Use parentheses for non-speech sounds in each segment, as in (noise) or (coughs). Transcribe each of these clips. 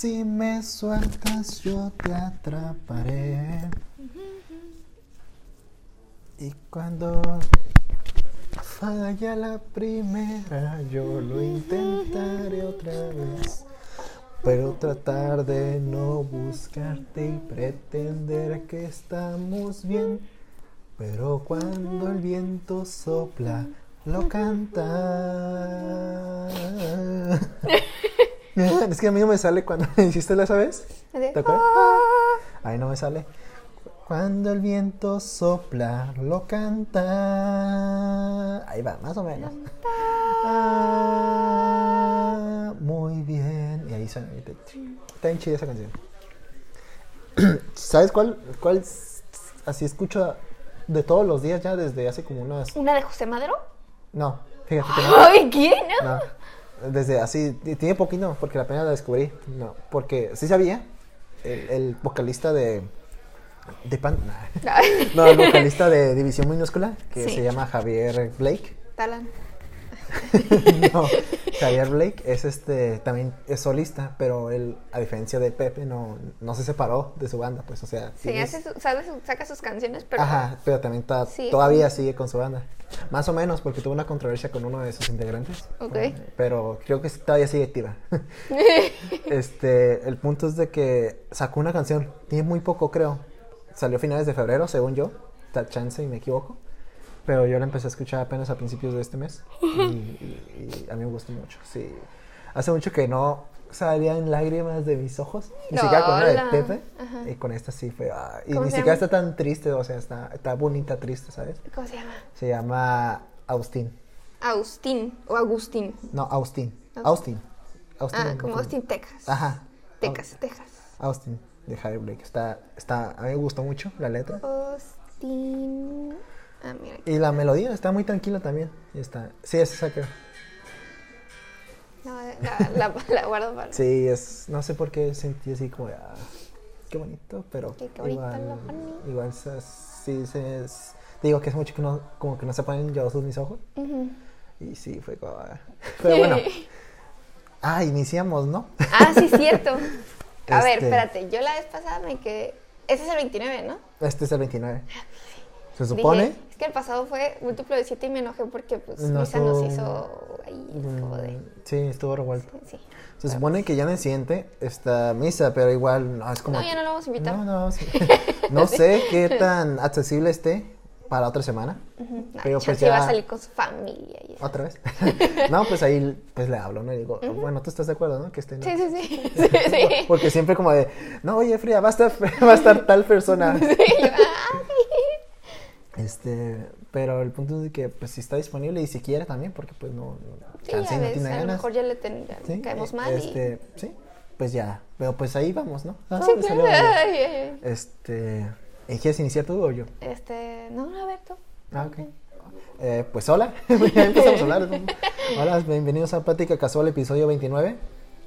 Si me sueltas, yo te atraparé. Y cuando falla la primera, yo lo intentaré otra vez. Pero tratar de no buscarte y pretender que estamos bien. Pero cuando el viento sopla, lo canta. (laughs) (laughs) es que a mí no me sale cuando me hiciste la vez. ¿Te acuerdas? Ahí no me sale. Cuando el viento sopla, lo canta. Ahí va, más o menos. Ah, muy bien. Y ahí suena. Está bien chida esa canción. (clears throat) ¿Sabes cuál, cuál así escucho de todos los días ya desde hace como unas... ¿Una de José Madero? No, fíjate que no. ¡Ay, quién! No, desde así, tiene poquito, porque la pena la descubrí. No, porque sí sabía, el, el vocalista de... De pan. (laughs) No, el vocalista de División Minúscula, que Sí. se llama Javier Blake. Talan. (laughs) no, Javier Blake es este, también es solista, pero él, a diferencia de Pepe, no, no se separó de su banda, pues, o sea, Sí, hace su- sabe su- saca sus canciones, pero. Ajá, pero también Sí. todavía sigue con su banda. Más o menos, porque tuvo una controversia con uno de sus integrantes. Ok. Pero creo que todavía sigue activa. (laughs) este, el punto es de que sacó una canción, tiene muy poco, creo. Salió a finales de febrero, según yo. Está chance y me equivoco. Pero yo la empecé a escuchar apenas a principios de este mes. Y, y- y a mí me gustó mucho. Sí. Hace mucho que no salían lágrimas de mis ojos. Ni siquiera con la de. Pepe. Ajá. Y con esta sí fue. ah, y ¿Cómo ni siquiera llama? está tan triste, o sea, está, está bonita, triste, ¿sabes? ¿Cómo se llama? Se llama Austin. Agustín o Agustín. No, Austin. Austin. Austin. Austin. Ah, como Austin, Texas. Ajá. Texas, Texas. Austin, de Harry Blake. Está, está, a mí me gustó mucho la letra. Austin. Ah, mira. Y la melodía está muy tranquila también. Está, sí, es esa creo. No, la, la, la guardo para. Sí, es, no sé por qué sentí así como, ah, qué bonito, pero qué bonito, igual, igual se- sí, se, es- digo que es mucho que no, como que no se ponen llorosos mis ojos. Y sí, fue como, ah. pero bueno. (laughs) Ah, iniciamos, ¿no? Ah, sí, cierto. (laughs) A ver, Este- espérate. Yo la vez pasada me quedé. Ese es el 29, ¿no? Este es el 29. Se supone. Dije, es que el pasado fue múltiplo de 7 y me enojé porque, pues, No Misa nos estuvo- hizo ahí como de. Mm, Sí, estuvo revuelto. Sí. Se supone que ya en el siguiente está misa, pero igual no es como. No, ya no lo vamos a invitar. No, no, (laughs) sí. no sé qué tan accesible esté para otra semana. Ujú. Nah, Pero pues chance iba ya- a salir con su familia. Y eso. ¿Otra vez? (laughs) no, pues ahí pues le hablo, ¿no? Y digo, bueno, tú estás de acuerdo, ¿no? Que esté. ¿no? Sí, sí, sí. (laughs) sí, sí. Porque siempre como de, no, oye, Fría, va a estar, va a estar tal persona. Sí, yo. Este, pero el punto es de que, pues, si está disponible y si quiere también, porque pues no, no, Sí, chance no tiene a lo ganas. mejor ya le ten- ya Sí, caemos eh, mal. y... Este, sí, pues ya. Pero pues ahí vamos, ¿no? Ah, Sí, claro. (laughs) Ay, ay, ay. Este, ¿y ¿quieres iniciar tú o yo? Este, no, a ver tú. Ah, ok. Eh, pues hola, (laughs) empezamos a hablar. (laughs) Hola, bienvenidos a Plática Casual, episodio 29.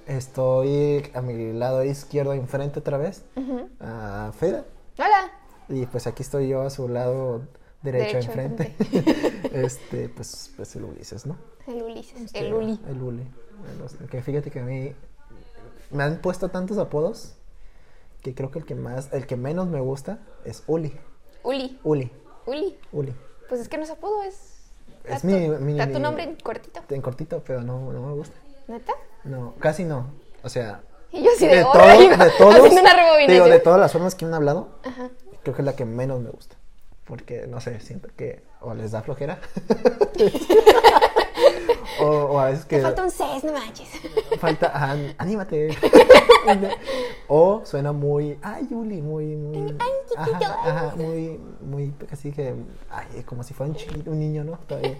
Estoy a mi lado izquierdo enfrente otra vez, Ujú. a Feda. Hola. Y pues aquí estoy yo a su lado derecho, Derecho enfrente. (laughs) (laughs) este, pues, pues el Ulises, ¿no? El Ulises. Este, El Uli. El Uli. Que fíjate que a mí me han puesto tantos apodos que creo que el que más, el que menos me gusta es Uli. Uli. Uli, Uli. Uli. Pues es que no es apodo, es. Es mi- mi- Está tu nombre en cortito. En cortito, pero no, no me gusta. ¿Neta? No, casi no. O sea, Y yo así de, de, todo- de todos, Haciendo una digo, de todas las formas que me han hablado, Ajá. creo que es la que menos me gusta. Porque, no sé, siento que o les da flojera. (laughs) o, o a veces que... Te falta un 6, no manches. Falta, ajá, anímate. (laughs) o suena muy, ay, Yuli, muy, muy, ajá, ajá, muy, muy, así que, ay, como si fuera un chiquito, un niño, ¿no? Todavía.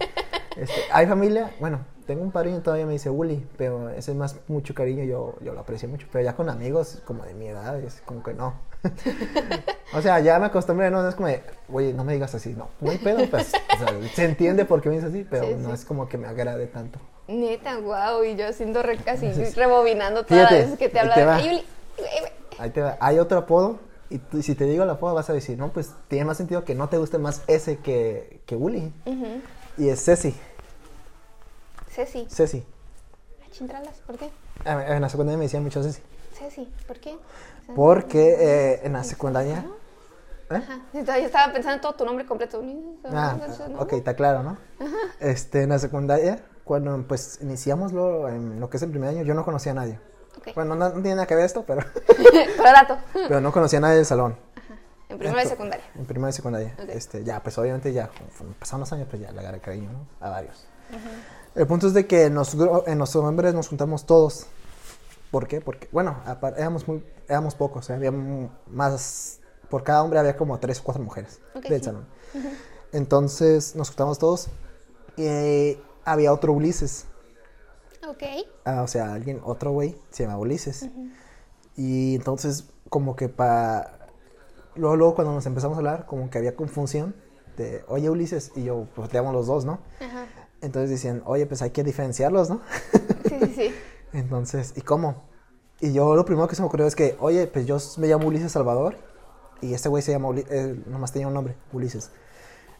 Este, hay familia, bueno, tengo un padrino todavía me dice Uli, pero ese es más mucho cariño, yo, yo lo aprecio mucho, pero ya con amigos como de mi edad, es como que no. (laughs) o sea, ya me acostumbré, no, no es como de, oye, no me digas así, no, hay pedo, pues, o sea, se entiende por qué me dices así, pero Sí, no sí. es como que me agrade tanto. Neta, wow. Y yo haciendo re- así, Entonces, rebobinando todas las veces que te ahí hablan. te va. Ay, Ahí te va. Hay otro apodo. Y tú- si te digo el apodo, vas a decir, no, pues tiene más sentido que no te guste más ese que, que Uli. Y es Ceci. Ceci. Ceci. Ay, chintralas, ¿por qué? A ver, En la secundaria me decían mucho Ceci. Ceci, ¿por qué? Porque eh, en la secundaria... ¿Eh? Ajá. Yo estaba pensando en todo tu nombre completo. Ah, ok, está claro, ¿no? Este, en la secundaria, cuando pues iniciamos lo, en lo que es el primer año, yo no conocía a nadie. Ok. Bueno, no, no tiene nada que ver esto, pero, (laughs) Pero (laughs) pero no conocía a nadie del salón. En primero de secundaria. En primero y secundaria. Este, ya, pues obviamente ya, pasaron los años, pues ya le agarré cariño, ¿no? A varios. El punto es de que en los, en los noviembre nos juntamos todos. ¿Por qué? Porque, bueno, éramos muy, éramos pocos, ¿eh? había más, por cada hombre había como tres o cuatro mujeres Ok, del salón. Entonces nos juntamos todos y eh, había otro Ulises, Ok. Ah, o sea, alguien, otro güey, se llama Ulises. Y entonces, como que para. Luego, luego, cuando nos empezamos a hablar, como que había confusión de, oye, Ulises, y yo, pues te los dos, ¿no? Ajá. Entonces decían, oye, pues hay que diferenciarlos, ¿no? Sí, sí, sí. (laughs) entonces, ¿y cómo? Y yo lo primero que se me ocurrió es que, oye, pues yo me llamo Ulises Salvador, y este güey se llama, Uli- eh, nomás tenía un nombre, Ulises.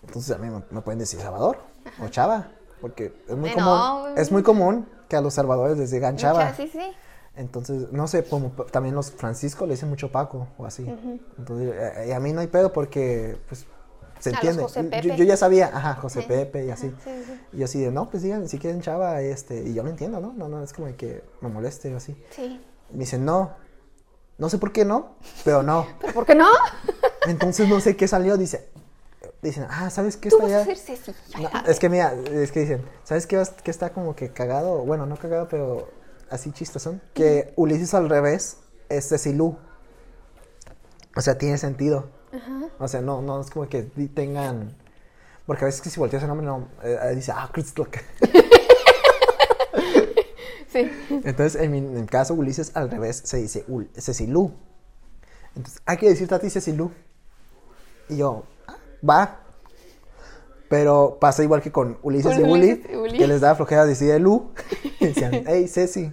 Entonces a mí me, me pueden decir Salvador o Chava, porque es muy Eh, común, no, es muy común que a los salvadores les digan Chava. Mucha- Sí, sí. Entonces, no sé, como también los Francisco le dicen mucho Paco o así. Entonces, eh, y a mí no hay pedo porque, pues, se entiende. José Yo- Pepe. Yo, ya sabía, ajá, José Sí. Pepe y así. Ajá, sí, sí. Y yo así de, no, pues digan, si quieren chava, este, y yo lo entiendo, ¿no? No, no, es como que me moleste o así. Sí. Me dicen, no, no sé por qué no, pero no. (laughs) ¿Pero por qué no? (laughs) Entonces, no sé qué salió, dice, dicen, ah, ¿sabes qué Tú está vas a allá? ser Ceci. No, es que mira, es que dicen, ¿sabes qué, qué está como que cagado? Bueno, no cagado, pero así chistosón. Que Ulises al revés es Cecilú. O sea, tiene sentido. O sea, no, no es como que tengan... Porque a veces que si volteas el nombre, no, eh, dice, ah, Crystal. (laughs) Sí. Entonces, en mi, en caso, Ulises al revés se dice Ul- Cecilú. Entonces, hay que decirte a ti Cecilú. Y yo, "Ah, va. Pero pasa igual que con Ulises Con y Uli, Ulises y que les daba flojera decir Lu. (laughs) Y decían, hey, Ceci.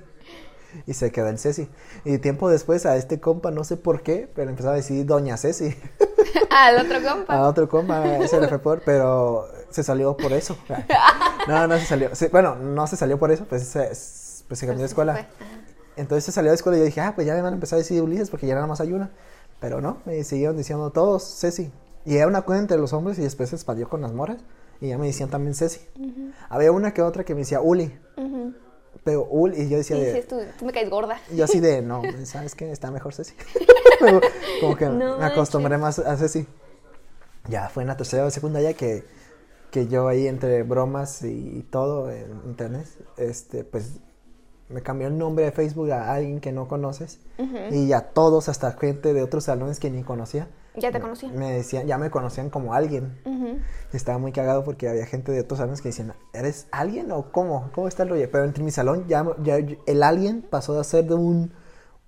Y se queda el Ceci. Y tiempo después a este compa, no sé por qué, pero empezó a decir Doña Ceci. (laughs) Al otro compa. (laughs) A otro compa, ese le fue por, pero se salió por eso. No, no se salió. Se- bueno, no se salió por eso, pues se, pues se cambió de escuela. Entonces se salió de escuela y yo dije, ah, pues ya me van a empezar a decir Ulises porque ya nada más hay una. Pero no, me siguieron diciendo todos Ceci. Y era una cuenta entre los hombres y después se expandió con las moras. Y ya me decían también Ceci. Había una que otra que me decía Uli. Pero Uli, y yo decía de. tú, tú me caes gorda. Yo así de, no, (laughs) ¿sabes qué? Está mejor Ceci. (laughs) (laughs) Como que No me acostumbré más a Ceci. Ya fue en la tercera de secundaria que, que yo ahí entre bromas y todo en internet, este, pues me cambió el nombre de Facebook a alguien que no conoces. Y ya todos, hasta gente de otros salones que ni conocía. Ya te conocían. Me decían, ya me conocían como alguien. Estaba muy cagado porque había gente de otros salones que decían, ¿eres alguien o cómo? ¿Cómo está el rollo? Pero entre mi salón ya, ya el alien pasó a ser de un,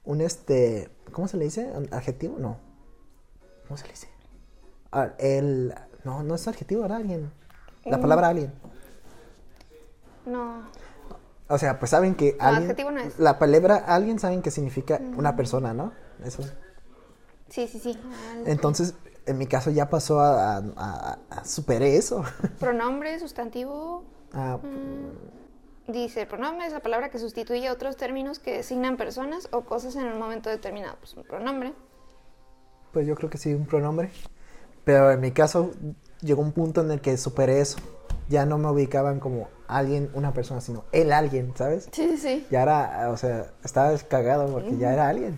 un este, ¿cómo se le dice? ¿Un ¿Adjetivo? No. ¿Cómo se le dice? Ah, el, no, no es adjetivo, era alguien. La palabra alien. No. O sea, pues saben que No, alguien, adjetivo no es. la palabra alguien saben que significa una persona, ¿no? Eso. Sí, sí, sí. Al- Entonces, en mi caso ya pasó a, a, a- a- superé eso. (laughs) Pronombre, sustantivo. Ah, Dice, pronombre es la palabra que sustituye a otros términos que designan personas o cosas en un momento determinado. Pues un pronombre. Pues yo creo que sí, un pronombre. Pero en mi caso llegó un punto en el que superé eso. Ya no me ubicaban como alguien, una persona, sino el alguien, ¿sabes? Sí, sí, sí. Ya era, o sea, estaba cagado porque ya era alguien.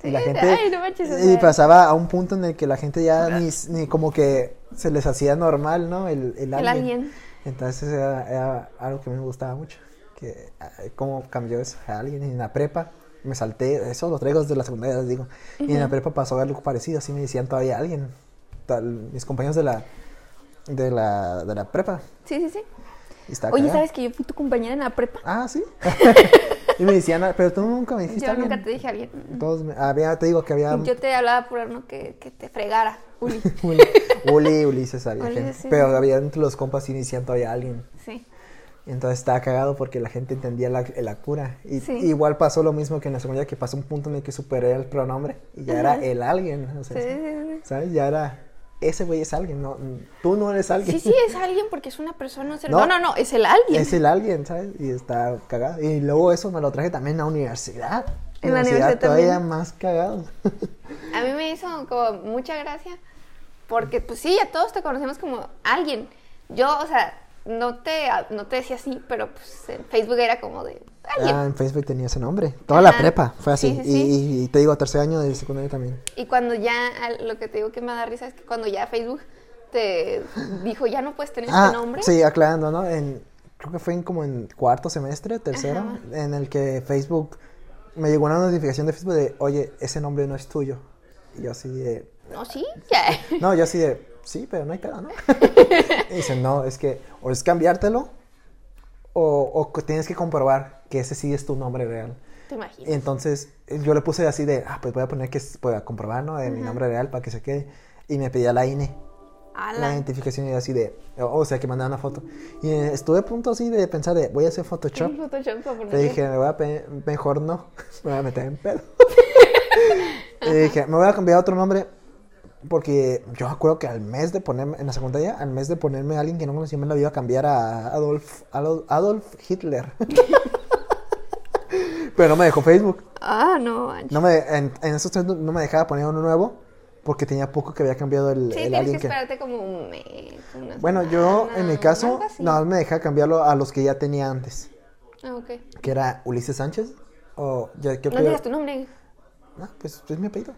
Sí, y la gente ay, no manches, o y pasaba a un punto en el que la gente ya ni, ni como que se les hacía normal, ¿no? El, el alguien. Entonces era, era algo que a mí me gustaba mucho. Que cómo cambió eso a alguien y en la prepa. Me salté, eso lo traigo desde la secundaria, les digo. Y en la prepa pasó algo parecido, así me decían todavía alguien. Tal, mis compañeros de la, de la, de la prepa. Sí, sí, sí. Oye. ¿sabes que yo fui tu compañera en la prepa? Ah, sí. (laughs) y me decían, ah, pero tú nunca me dijiste Yo nunca te dije a alguien. Todos me- había, te digo que había Yo te hablaba por uno que, que te fregara. Uli. (laughs) Uli, Uli, Ulises había Uli, gente. sí. Pero había entre los compas sí inician todavía alguien. Sí. Entonces estaba cagado porque la gente entendía la, la cura. Y Sí. igual pasó lo mismo que en la segunda, que pasó un punto en el que superé el pronombre y ya era el alguien. o sea, Sí, sí, sí. ¿Sabes? Ya era, ese güey es alguien, no, tú no eres alguien. Sí, sí, es alguien porque es una persona. o sea, No. No, no, no, es el alguien. Es el alguien, ¿sabes? Y está cagado. Y luego eso me lo traje también a la universidad. En la universidad universidad todavía también. más cagados. (laughs) A mí me hizo como mucha gracia porque pues sí, a todos te conocemos como alguien. Yo, o sea, no te, no te decía así, pero pues en Facebook era como de alguien. Ah, en Facebook tenía ese nombre. Toda la Ajá. prepa fue así. Sí, sí, sí. Y, y te digo, tercer año de secundaria también. Y cuando ya, lo que te digo que me da risa es que cuando ya Facebook te (laughs) dijo, ya no puedes tener Ah, este nombre. sí, aclarando, ¿no? En, creo que fue en como en cuarto semestre, tercero, Ajá. en el que Facebook, me llegó una notificación de Facebook de, oye, ese nombre no es tuyo. Y yo así de, No, sí, ya. (laughs) no, yo así de, sí, pero no hay pedo, ¿no? (laughs) y dicen, no, es que o es cambiártelo o, o tienes que comprobar que ese sí es tu nombre real. Te imaginas. Entonces yo le puse así de, ah, pues voy a poner que es, pueda comprobar, ¿no? De mi nombre real para que se quede. Y me pedía la INE, la Ala. identificación y así de, o, sea, que mandaba una foto. Y eh, estuve a punto así de pensar de, voy a hacer Photoshop. (laughs) Photoshop Le dije, me voy a mejor no, (laughs) me voy a meter en pedo. (laughs) y dije, me voy a cambiar otro nombre porque yo me acuerdo que al mes de ponerme, en la secundaria, al mes de ponerme a alguien que no conocía, me lo iba a cambiar a Adolf, Adolf, Adolf Hitler. Pero no me dejó Facebook. Ah, no. No me, en, en esos tres no, no me dejaba poner uno nuevo porque tenía poco que había cambiado el, Sí, el tienes que alguien que... esperarte como un mes. Bueno, yo en mi caso, así. no me dejaba cambiarlo a los que ya tenía antes, Ah, ok. que era Ulises Sánchez o ya creo No digas tu nombre. Ah, pues es mi apellido.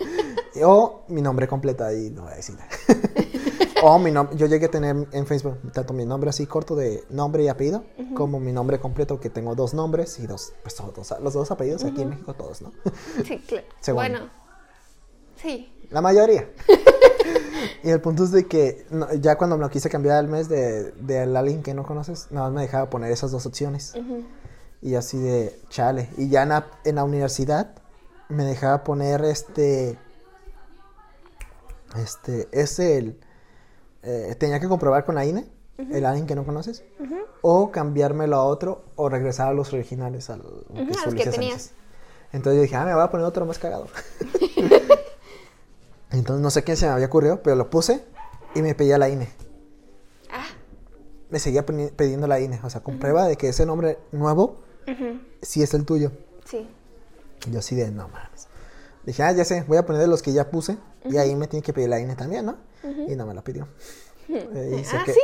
(laughs) o mi nombre completo, ahí no voy a decir. (laughs) o mi nombre, yo llegué a tener en Facebook tanto mi nombre así corto de nombre y apellido, como mi nombre completo, que tengo dos nombres y dos, pues todos, dos- los dos apellidos aquí en México, todos, ¿no? Sí, claro. (laughs) Según. Bueno, sí. La mayoría. y el punto es de que no, ya cuando me lo quise cambiar al mes de, de alguien que no conoces, nada más me dejaba poner esas dos opciones. Y así de chale. Y ya en la, en la universidad me dejaba poner este. Este. Es el. eh, tenía que comprobar con la INE, el alguien que no conoces. O cambiármelo a otro, o regresar a los originales, al Ujú, que a los que tenías. Entonces yo dije, ah, me voy a poner otro más cagado. (laughs) Entonces no sé quién se me había ocurrido, pero lo puse y me pedía la INE. Ah, Me seguía pidiendo la INE. O sea, comprueba de que ese nombre nuevo sí es el tuyo. sí. Y yo así de, no mames. Dije, ah, ya sé, voy a poner de los que ya puse. Y ahí me tiene que pedir la INE también, ¿no? Y no me la pidió. (laughs) Eh, y, se Ah, que- sí.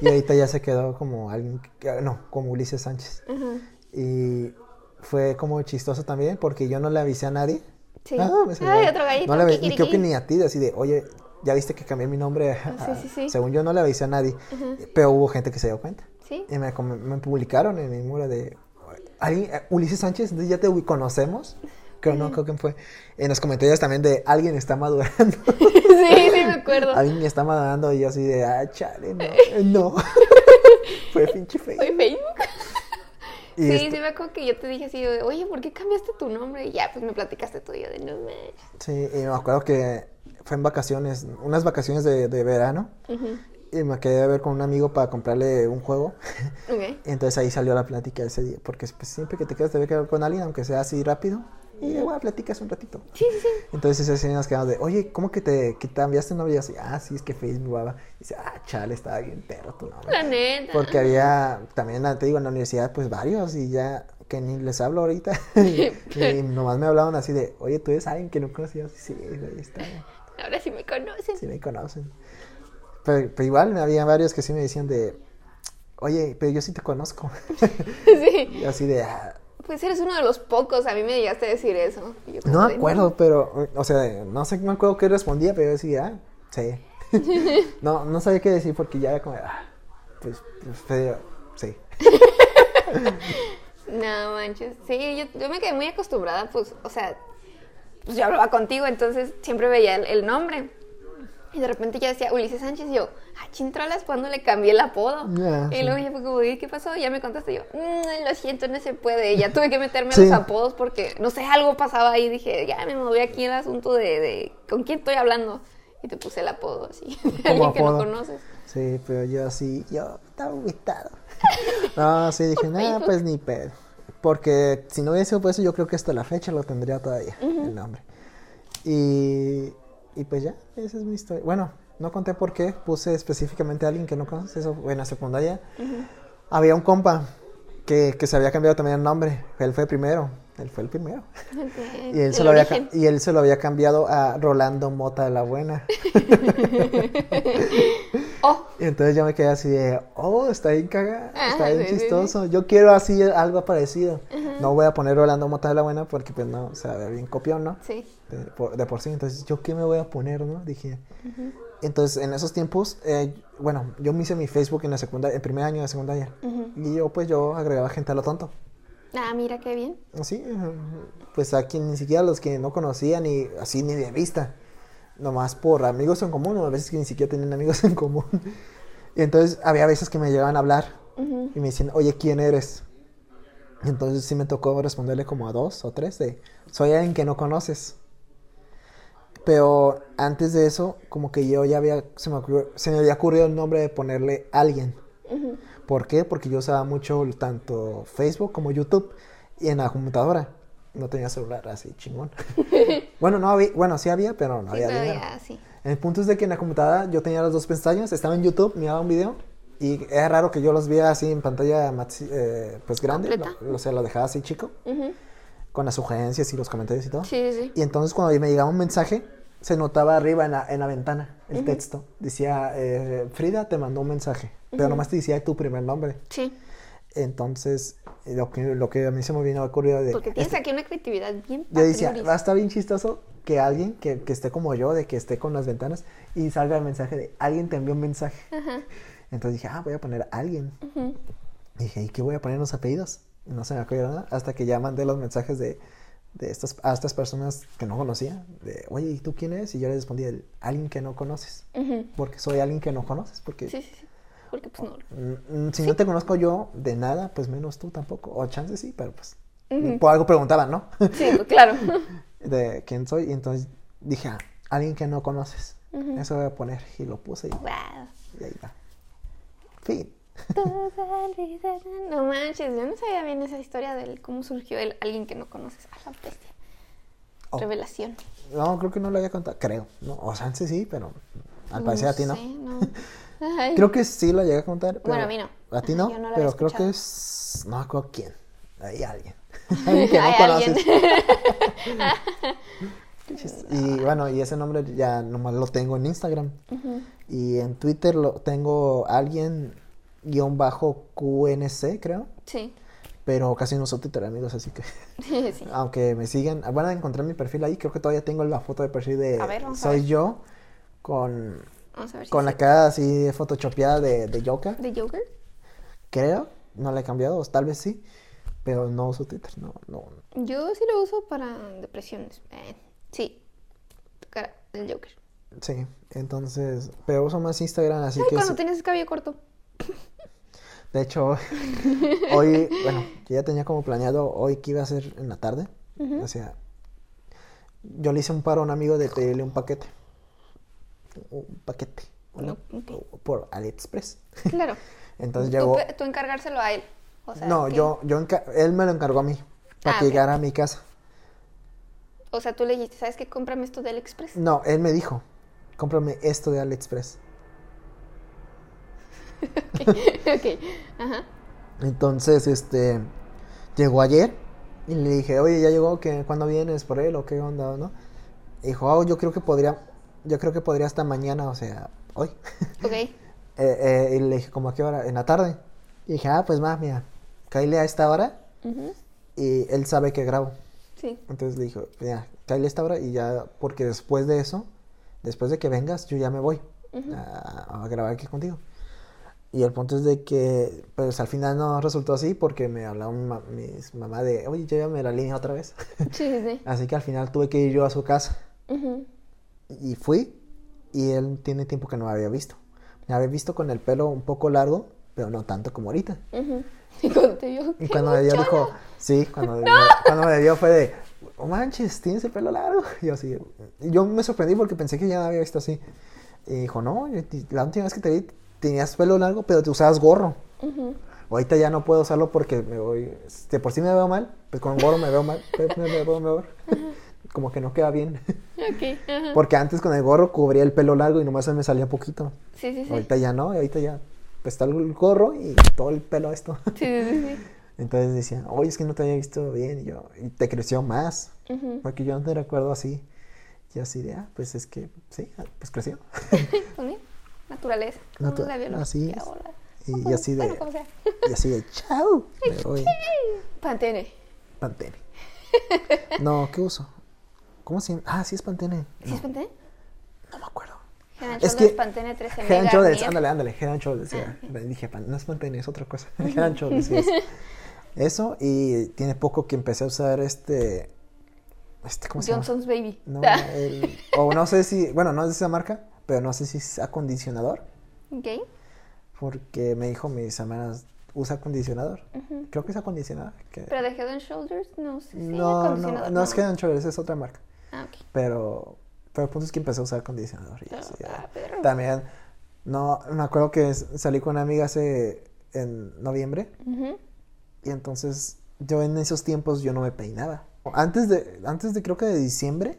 y ahorita ya se quedó como alguien, que- no, como Ulises Sánchez. Y fue como chistoso también porque yo no le avisé a nadie. Sí. Ah, me salió. Ay, otro gallito, No le avisé, kikiriki. creo que ni a ti, así de, oye, ya viste que cambié mi nombre. sí, sí, sí. Según yo no le avisé a nadie. Pero hubo gente que se dio cuenta. Sí. Y me, me publicaron en mi muro de alguien, eh, Ulises Sánchez, ya te conocemos. Creo no, creo que fue. En los comentarios también de alguien está madurando. (laughs) sí, sí, me acuerdo. alguien está madurando y yo así de, ah, chale, no. (laughs) no. (laughs) fue pinche Facebook. Y sí, esto- sí, me acuerdo que yo te dije así, de, oye, ¿por qué cambiaste tu nombre? Y ya, pues me platicaste tú y yo de no manches. Sí, y me acuerdo que fue en vacaciones, unas vacaciones de, de verano. Ujú. Y me quedé a ver con un amigo para comprarle un juego. (laughs) Ok. Y (laughs) entonces ahí salió la plática ese día. Porque pues, siempre que te quedas de ver con alguien, aunque sea así rápido, y bueno, platicas un ratito. Sí, sí, sí. Entonces ese nos quedamos de, oye, ¿cómo que te que cambiaste yo así, ah, sí, es que Facebook, baba. Y dice, ah, chale, estaba bien perro tu nombre. La neta. Porque había, también te digo, en la universidad, pues varios, y ya que ni les hablo ahorita. (laughs) y, y nomás me hablaban así de, oye, tú eres alguien que no conocías. Sí, ahí está. Ahora sí me conocen. Sí me conocen. Pero, pero igual había varios que sí me decían de, oye, pero yo sí te conozco. (laughs) sí. y así de, "Ah, Pues eres uno de los pocos, a mí me llegaste a decir eso. Yo no me acuerdo, pero, o sea, no sé, me acuerdo qué respondía, pero yo decía, ah, sí. (laughs) no, no sabía qué decir porque ya era como, ah, pues, pues, pero, sí. (laughs) No manches. Sí, yo, yo me quedé muy acostumbrada, pues, o sea, pues yo hablaba contigo, entonces siempre veía el, el nombre. Y de repente ya decía Ulises Sánchez y yo, ah, chintrolas, cuando le cambié el apodo? Y sí. luego ya fue como, "¿Y ¿qué pasó? Ya me contaste y yo, "Mm, lo siento, no se puede. Ya tuve que meterme a los apodos porque, no sé, algo pasaba ahí. Dije, ya me moví aquí el asunto de, de con quién estoy hablando. Y te puse el apodo así, (laughs) de alguien que no conoces. Sí, pero yo así, yo estaba agüitado. (laughs) No, sí, dije, nada, pues ni pedo. Porque si no hubiese sido por eso, yo creo que hasta la fecha lo tendría todavía, el nombre. Y, y pues ya, esa es mi historia. Bueno, no conté por qué, puse específicamente a alguien que no conoces, eso en la secundaria. Había un compa que, que se había cambiado también el nombre. Él fue primero. Él fue el primero. Y él, se lo había, y él se lo había cambiado a Rolando Mota de la Buena. (laughs) Oh, Y entonces yo me quedé así de, oh, está bien cagado, está Ajá, bien sí, sí, chistoso. Yo quiero así algo parecido. No voy a poner Rolando Mota de la Buena porque pues no, o sea, bien copión, ¿no? sí. De por, de por sí. Entonces, ¿yo qué me voy a poner, no? Dije. Entonces, en esos tiempos, eh, bueno, yo me hice mi Facebook en la secundaria, el primer año de secundaria. Y yo, pues, yo agregaba gente a lo tonto. Ah, mira qué bien. Ujú. pues a quien ni siquiera los que no conocía, ni así, ni de vista. Nomás por amigos en común, o a veces que ni siquiera tenían amigos en común. Y entonces había veces que me llegaban a hablar y me decían, oye, ¿quién eres? Y entonces sí me tocó responderle como a dos o tres de, soy alguien que no conoces. Pero antes de eso, como que yo ya había, se me, ocurrió- se me había ocurrido el nombre de ponerle alguien. ¿Por qué? Porque yo usaba mucho tanto Facebook como YouTube y en la computadora. No tenía celular así chingón. (laughs) bueno, no había, bueno, sí había, pero no Sí, había dinero. ya, sí. El punto es de que en la computadora yo tenía las dos pestañas, estaba en YouTube, miraba un video y era raro que yo los viera así en pantalla eh, pues grande, lo- o sea, lo dejaba así chico, Ujú. con las sugerencias y los comentarios y todo. Sí, sí, sí. Y entonces cuando me llegaba un mensaje, se notaba arriba en la, en la ventana el texto. Decía, eh, Frida te mandó un mensaje, pero nomás te decía tu primer nombre. Sí. Entonces, lo que, lo que a mí se me vino a ocurrir de... Porque tienes este- aquí una creatividad bien yo decía, va a estar bien chistoso que alguien que, que esté como yo, de que esté con las ventanas y salga el mensaje de alguien te envió un mensaje. Ajá. Entonces dije, ah, voy a poner alguien. Dije, ¿y qué voy a poner en los apellidos? No se me ocurrió nada hasta que ya mandé los mensajes de, de estas, a estas personas que no conocía. De, oye, ¿y tú quién eres? Y yo le respondí, el, alguien que no conoces. Porque soy alguien que no conoces. Porque Sí, sí, sí. Porque pues no. mm, mm, si no te conozco yo de nada, pues menos tú tampoco. O chances sí, pero pues por algo preguntaban, ¿no? Sí, pues, claro. (laughs) de quién soy. Y entonces dije, ah, alguien que no conoces. Eso voy a poner. Y lo puse y, wow. y ahí va. Fin. (laughs) No manches, yo no sabía bien esa historia del cómo surgió el alguien que no conoces. A la bestia. Oh. Revelación. No, creo que no lo había contado. Creo. No, o sea, sí, sí, pero al parecer a ti no. sé, no. (laughs) Ay. Creo que sí lo llegué a contar. Pero Bueno, a mí no. A ti no, yo no lo pero creo que es. No me acuerdo quién. Hay alguien. (laughs) (laughs) alguien que no Hay conoces. (laughs) Y bueno, y ese nombre ya nomás lo tengo en Instagram. Y en Twitter lo tengo alguien guion bajo QNC, creo. Sí. Pero casi no uso Twitter, amigos, así que. sí. Aunque me sigan, van a encontrar mi perfil ahí. Creo que todavía tengo la foto de perfil de A ver, vamos a Soy ver. yo con, Vamos a ver si con la sí. cara así photoshopeada de, de Joker. ¿De Joker? Creo, no la he cambiado, o tal vez sí. Pero no uso Twitter, no, no. Yo sí lo uso para depresiones. Eh, sí. Tu cara, el Joker. Sí, entonces, pero uso más Instagram, así Ay, que cuando sí. tenías el cabello corto. De hecho, (laughs) hoy, bueno, yo ya tenía como planeado hoy que iba a hacer en la tarde. O sea, yo le hice un paro a un amigo de pedirle un paquete. Un paquete. ¿no? ok. Por AliExpress. Claro. (laughs) Entonces llegó. tú encargárselo a él. O sea, no, que- yo, yo él me lo encargó a mí. Para Ah, que llegara a mi casa. O sea, tú le dijiste, ¿sabes qué? Cómprame esto del Express. No, él me dijo, cómprame esto de AliExpress. (laughs) (laughs) ok. Ajá. Entonces, este, llegó ayer y le dije, oye, ya llegó, ¿qué, ¿cuándo vienes por él o qué onda, no? Y dijo, oh, yo creo que podría, yo creo que podría hasta mañana, o sea, hoy. (laughs) Ok. Eh, eh, y le dije, ¿cómo a qué hora? En la tarde. Y dije, ah, pues más, mira, cáile a esta hora Ujú. y él sabe que grabo. Sí. Entonces le dijo, ya, cáile a esta hora y ya, porque después de eso, después de que vengas, yo ya me voy a, a grabar aquí contigo. Y el punto es de que, pues al final no resultó así porque me habló mi, ma- mis mamá de, oye, llévame la línea otra vez. Sí, sí, sí. (laughs) así que al final tuve que ir yo a su casa. Ujú. Y fui y él tiene tiempo que no me había visto. Me había visto con el pelo un poco largo, pero no tanto como ahorita. Ujú. (laughs) Y cuando te vio, Y ¿qué cuando me vio dijo, sí, cuando, me, (laughs) cuando me vio fue de, oh manches, tienes el pelo largo. (laughs) Y yo así, yo me sorprendí porque pensé que ya me había visto así. Y dijo, no, la última vez que te vi tenías pelo largo, pero te usabas gorro. Ujú. Ahorita ya no puedo usarlo porque me voy, de por sí me veo mal, pues con gorro me veo mal, me, me veo mejor. Como que no queda bien. (laughs) Ajá. Porque antes con el gorro cubría el pelo largo y nomás se me salía poquito. Sí, sí, sí. Ahorita ya no, ahorita ya pues está el gorro y todo el pelo esto. Sí, sí, sí, sí. (laughs) Entonces decían, oye, es que no te había visto bien. Y yo, y te creció más. Porque yo no te recuerdo así. Y así de, ah, pues es que, sí, ah, pues creció. (laughs) Pues naturaleza. No, Natu- la biología, así es. Y, Pues, así de, bueno, y así de, chao. Me voy. Pantene. Pantene. No, ¿qué uso? ¿Cómo se llama? Ah, sí es Pantene. ¿Sí No, es Pantene? no me acuerdo. Head Es que Pantene 13 Head and Shoulders, ándale, ándale, Head and Shoulders. ya. Dije, no es Pantene, es otra cosa. Head and Shoulders, sí es. Eso, y tiene poco que empecé a usar este. Este, ¿cómo se llama? Johnson's Baby. No, el, o no sé si, bueno, no es de esa marca, pero no sé si es acondicionador, Ok. porque me dijo mis hermanas, usa acondicionador. Creo que es acondicionador. que- Pero de Head and Shoulders, no sé si no, no, acondicionador, no es Head and Shoulders, es otra marca. Ah. Pero, pero el punto es que empecé a usar acondicionador. Y Ah, así, ah, perro. También, no, me acuerdo que salí con una amiga hace, en noviembre, y entonces yo en esos tiempos yo no me peinaba. Antes de, antes de creo que de diciembre,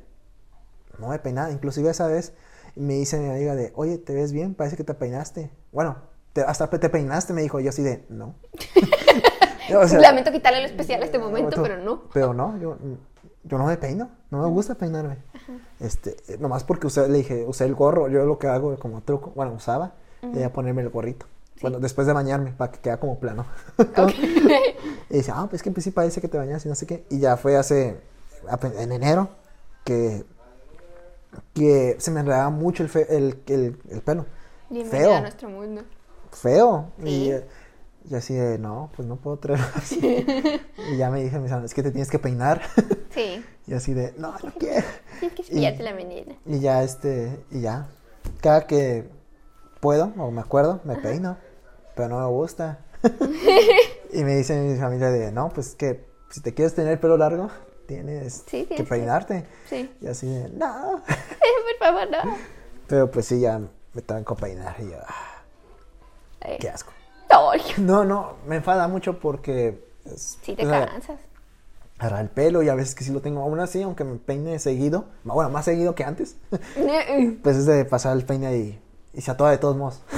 no me peinaba. Inclusive esa vez me dice mi amiga de, oye, ¿te ves bien? Parece que te peinaste. Bueno, te- hasta te peinaste, me dijo. Yo así de, no. (laughs) (laughs) O sea, Lamento quitarle lo especial a este momento, tú- pero no. Pero no, yo, yo no me peino, no me gusta peinarme. Este, eh, nomás porque usé, le dije, usé el gorro, yo lo que hago como truco, bueno, usaba, era ponerme el gorrito. Bueno, después de bañarme, para que quede como plano. (laughs) y dice, ah, pues que pues sí parece que te bañas y no sé qué. Y ya fue hace, en enero, que, que se me enredaba mucho el, fe- el, el, el pelo. Bienvenida Feo a nuestro mundo. feo. Sí. Y, eh, y así de, no, pues no puedo traerlo así. (laughs) y ya me dije, mis amigos, es que te tienes que peinar. (laughs) Sí. y así de, no, no quiero. Sí, es que Y- la menina. Y ya, este, y ya. Cada que puedo o me acuerdo, me peino. Pero no me gusta. (laughs) y me dice mi familia de, no, pues que si te quieres tener el pelo largo, tienes Sí, que tienes que- peinarte. Sí. Y así de, no. Por favor, no. Pero pues sí, ya me tengo que peinar. Y yo, ah, qué asco. No, no, me enfada mucho porque... es- Sí, te o sea, cansas. agarrar el pelo y a veces que sí lo tengo aún así, aunque me peine seguido, bueno, más seguido que antes, (laughs) pues es de pasar el peine y, y se atora de todos modos. (laughs)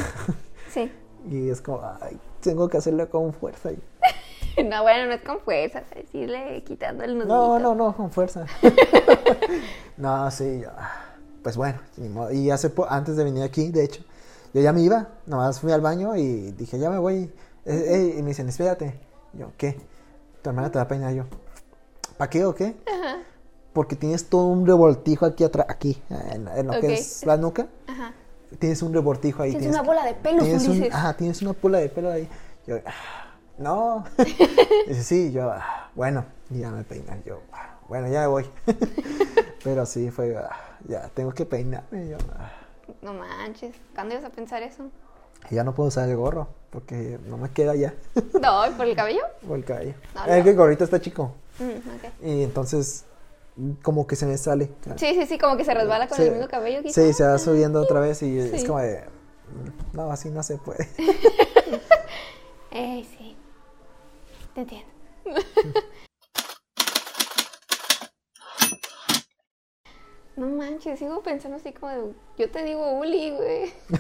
Sí. (laughs) y es como, ay, tengo que hacerlo con fuerza. y- No, bueno, no es con fuerza, es decirle quitando el nudito. No, no, no, con fuerza. no, sí, pues bueno. Y hace po- antes de venir aquí, de hecho, yo ya me iba, nomás fui al baño y dije, ya me voy. Eh, eh, y me dicen, espérate. Yo, ¿qué? Tu hermana te va a peinar yo. ¿Para qué o qué? Ajá, Porque tienes todo un revoltijo aquí atrás, aquí, en, en lo que es la nuca. ajá. Tienes un revoltijo ahí. Tienes una bola de pelos, tienes un-. Ajá, tienes una bola de pelo ahí. Yo, ah, no. (laughs) Dice, sí, yo, ah, bueno, ya me peinan. Yo, ah, bueno, ya me voy. (laughs) Pero sí, fue, ah, ya, tengo que peinarme. Yo. No manches, ¿cuándo ibas a pensar eso? Ya no puedo usar el gorro, porque no me queda ya. (laughs) No, ¿por el cabello? por el cabello. No, Es que el gorrito está chico. Mm. Y entonces, como que se me sale. Sí, sí, sí, como que se resbala con Sí, el mismo cabello. quizá. Sí, se va subiendo otra vez y es como de, "Mm, no, así no se puede. (laughs) Eh, sí. Te entiendo. (laughs) No manches, sigo pensando así como de, yo te digo Uli, güey. (laughs)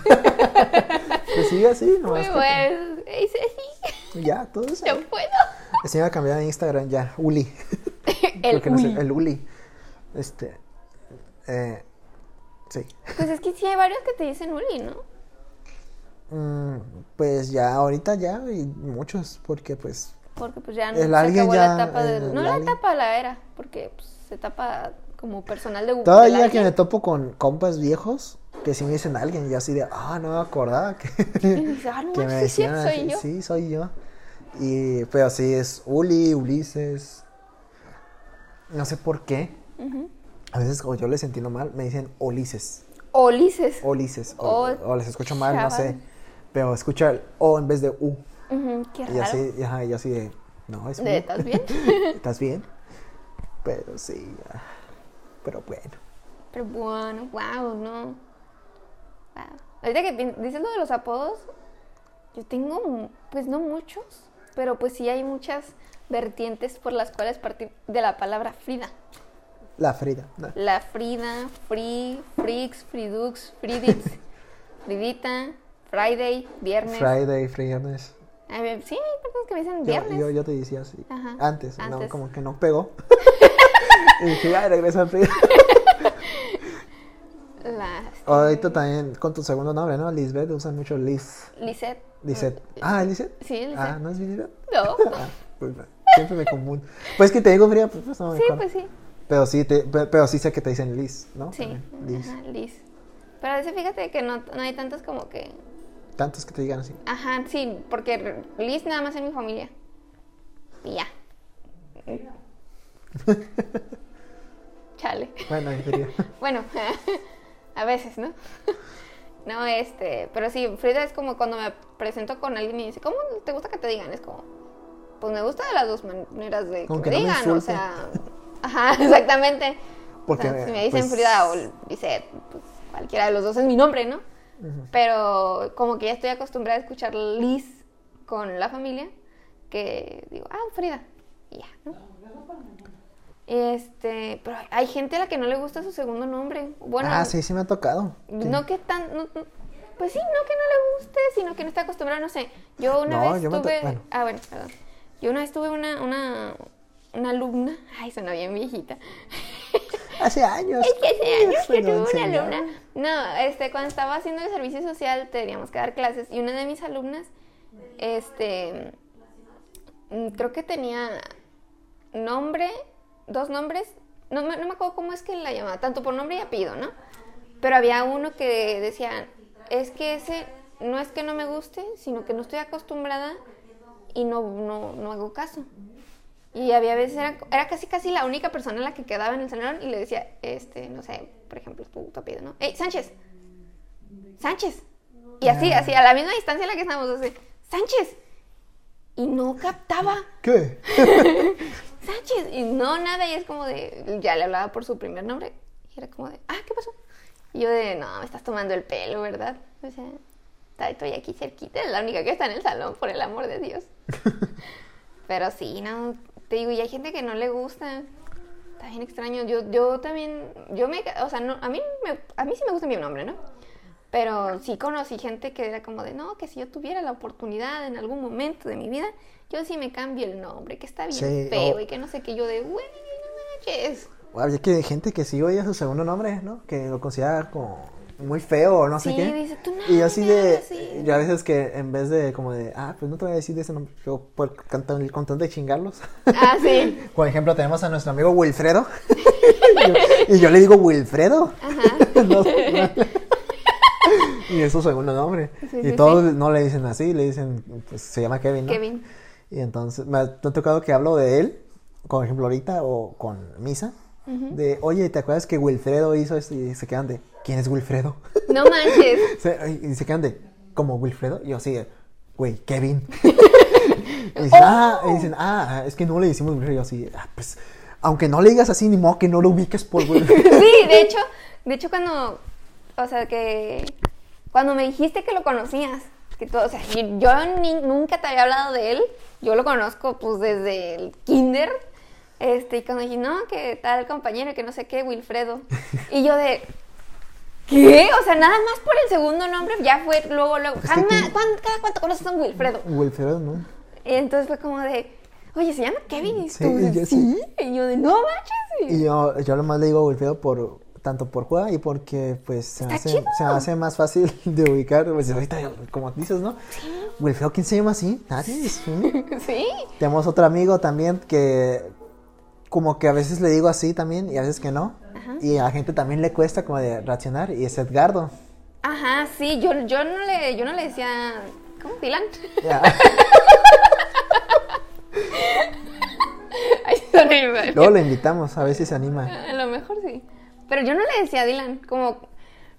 Pues sigue así, Muy nomás. que- bueno. Ey, sí, Ya, todo eso. (laughs) yo puedo. Se iba a cambiar de Instagram ya, Uli. (laughs) El no sé, Uli. el Uli. Este. Eh, sí. Pues es que sí hay varios que te dicen Uli, ¿no? Mm, pues ya, ahorita ya, y muchos, porque pues. Porque pues ya no El se acabó ya, la etapa de... No la etapa, la era, porque pues, se tapa como personal de Todavía del que me topo con compas viejos que sí me dicen alguien, y así de, ah, no me acordaba que, (laughs) dices, "Ah, no que me manches, sí, decían soy así". yo. Sí, soy yo. Y, pero sí, es Uli, Ulises. No sé por qué. A veces, como yo les entiendo mal, me dicen Ulises. Ulises. Ulises. O, O- les escucho mal, no sé. Pero escucha el O en vez de U. Qué raro. Y así, y ajá, y así de, no, es ¿De, U. ¿Estás bien? (laughs) ¿Estás bien? Pero sí, pero bueno. Pero bueno, wow, no. Wow. Ahorita que dices lo de los apodos, yo tengo, pues no muchos, pero pues sí hay muchas vertientes por las cuales partir de la palabra Frida. La Frida. no. La Frida, Free, Freaks, Fridux, Fridits, (laughs) Fridita, Friday, Viernes. Friday, Viernes. A ver, sí, hay personas que me dicen viernes. yo, yo te decía así. Ajá, Antes, no, antes. como que no pegó. (laughs) y dije, ya, regresa al Frida. (laughs) Ahorita también con tu segundo nombre, ¿no? Lisbeth, usan mucho Liz. Lisette. Lisette. Ah, ¿Lisette? Sí, Lisette. Ah, ¿no es Lisbeth? No. (laughs) Ah, pues, siempre me confundo. Pues que te digo Frida, pues, pues no Sí, pues sí. Pero sí, te, pe- pero sí sé que te dicen Liz, ¿no? Sí. También, Liz. Ajá, Liz. Pero a veces fíjate que no, no hay tantos como que. Tantos que te digan así. Ajá, sí, porque Liz nada más en mi familia. Y ya. (laughs) Chale. Bueno. (laughs) Bueno, (laughs) a veces, ¿no? (laughs) No, este, pero sí, Frida es como cuando me presento con alguien y me dice, ¿cómo te gusta que te digan? Es como, pues me gusta de las dos maneras de que Con me que no me digan, o sea, ajá, exactamente. Porque, O sea, si me dicen pues- Frida o Lisette, pues cualquiera de los dos es mi nombre, ¿no? Pero como que ya estoy acostumbrada a escuchar Liz con la familia, que digo, ah, Frida, y ya, ¿no? Este, pero hay gente a la que no le gusta su segundo nombre. Bueno, ah, sí, sí me ha tocado. Sí. no que tan, no- pues sí, no que no le guste, sino que no está acostumbrado, no sé. Yo una No, vez yo tuve, bueno. ah, bueno, perdón. Yo una vez tuve una, una, una alumna, ay, suena bien viejita. (laughs) Hace años. Es que hace años que tuve una alumna. No, este, cuando estaba haciendo el servicio social teníamos que dar clases y una de mis alumnas, este, mm, creo que tenía nombre, dos nombres, no, me- no me acuerdo cómo es que la llamaba, tanto por nombre y apellido, ¿no? Pero había uno que decía, es que ese no es que no me guste, sino que no estoy acostumbrada y no, no, no hago caso. Y había veces, era, era casi casi la única persona en la que quedaba en el salón y le decía, este, no sé, por ejemplo, tu, tu apellido, ¿no? ¡Ey, Sánchez! ¡Sánchez! Y así, así, a la misma distancia en la que estábamos, así, ¡Sánchez! Y no captaba, ¿Qué? (laughs) ¡Sánchez! Y no, nada, y es como de, ya le hablaba por su primer nombre, y era como de, ah, ¿qué pasó? Y yo de, no, me estás tomando el pelo, ¿verdad? O sea, está- estoy aquí cerquita, es la única que está en el salón, por el amor de Dios. (laughs) Pero sí, no, te digo, y hay gente que no le gusta. Está bien extraño. Yo, yo también, yo me, o sea, no, a mí, me- a mí sí me gusta mi nombre, ¿no? Pero sí conocí gente que era como de, no, que si yo tuviera la oportunidad en algún momento de mi vida, yo sí me cambio el nombre, que está bien Sí, feo y que no sé qué, yo de, güey, no manches. Había que gente que sí oye su segundo nombre, ¿no? Que lo considera como muy feo o no sé Sí, qué. dice, "Tú no y yo así de, hables así". yo a veces que en vez de como de, ah, pues no te voy a decir de ese nombre, yo por cantar con tanto de chingarlos. Ah, sí. (laughs) Por ejemplo, tenemos a nuestro amigo Wilfredo. (laughs) y, yo, y yo le digo Wilfredo. (laughs) No, no. (laughs) y es su segundo nombre. Sí, y sí, todos no le dicen así, le dicen, pues se llama Kevin, ¿no? Kevin. Y entonces, me ha, tocado que hablo de él, por ejemplo, ahorita, o con Misa, de, oye, ¿te acuerdas que Wilfredo hizo esto? Y se quedan de, ¿quién es Wilfredo? (laughs) No manches. (laughs) Se- y se quedan de, ¿como Wilfredo? Y yo así, güey, Kevin. y, dicen, ah, y dicen, ah, es que no le decimos Wilfredo. Y yo así, ah, pues, aunque no le digas así, ni modo que no lo ubiques por Wilfredo. Sí, de hecho, de hecho cuando, o sea, que cuando me dijiste que lo conocías, que tú, o sea, yo, ni- nunca te había hablado de él, yo lo conozco pues desde el kinder, este, y cuando dije, no, que tal compañero, que no sé qué, Wilfredo, (laughs) y yo de, ¿qué? O sea, nada más por el segundo nombre, ya fue luego, luego, Es que jamás, tú- ¿cuán- cada cuánto conoces a un Wilfredo? Wilfredo, ¿no? Y entonces fue como de, oye, ¿se llama Kevin? Y Sí, tú, y yo sí, y yo de, no manches, Y yo, yo nomás le digo Wilfredo por tanto por juega y porque pues se hace, se hace más fácil (laughs) de ubicar, pues ahorita como dices, ¿no? Wilfredo, ¿quién se llama así? Nadie. (laughs) sí, Tenemos otro amigo también que como que a veces le digo así también y a veces que no. Y a la gente también le cuesta como de reaccionar y es Edgardo. Ajá, sí, yo, yo no le, yo no le decía, ¿cómo? Dylan. Man. (laughs) Luego lo invitamos a ver si se anima. A lo mejor sí. Pero yo no le decía a Dylan, como,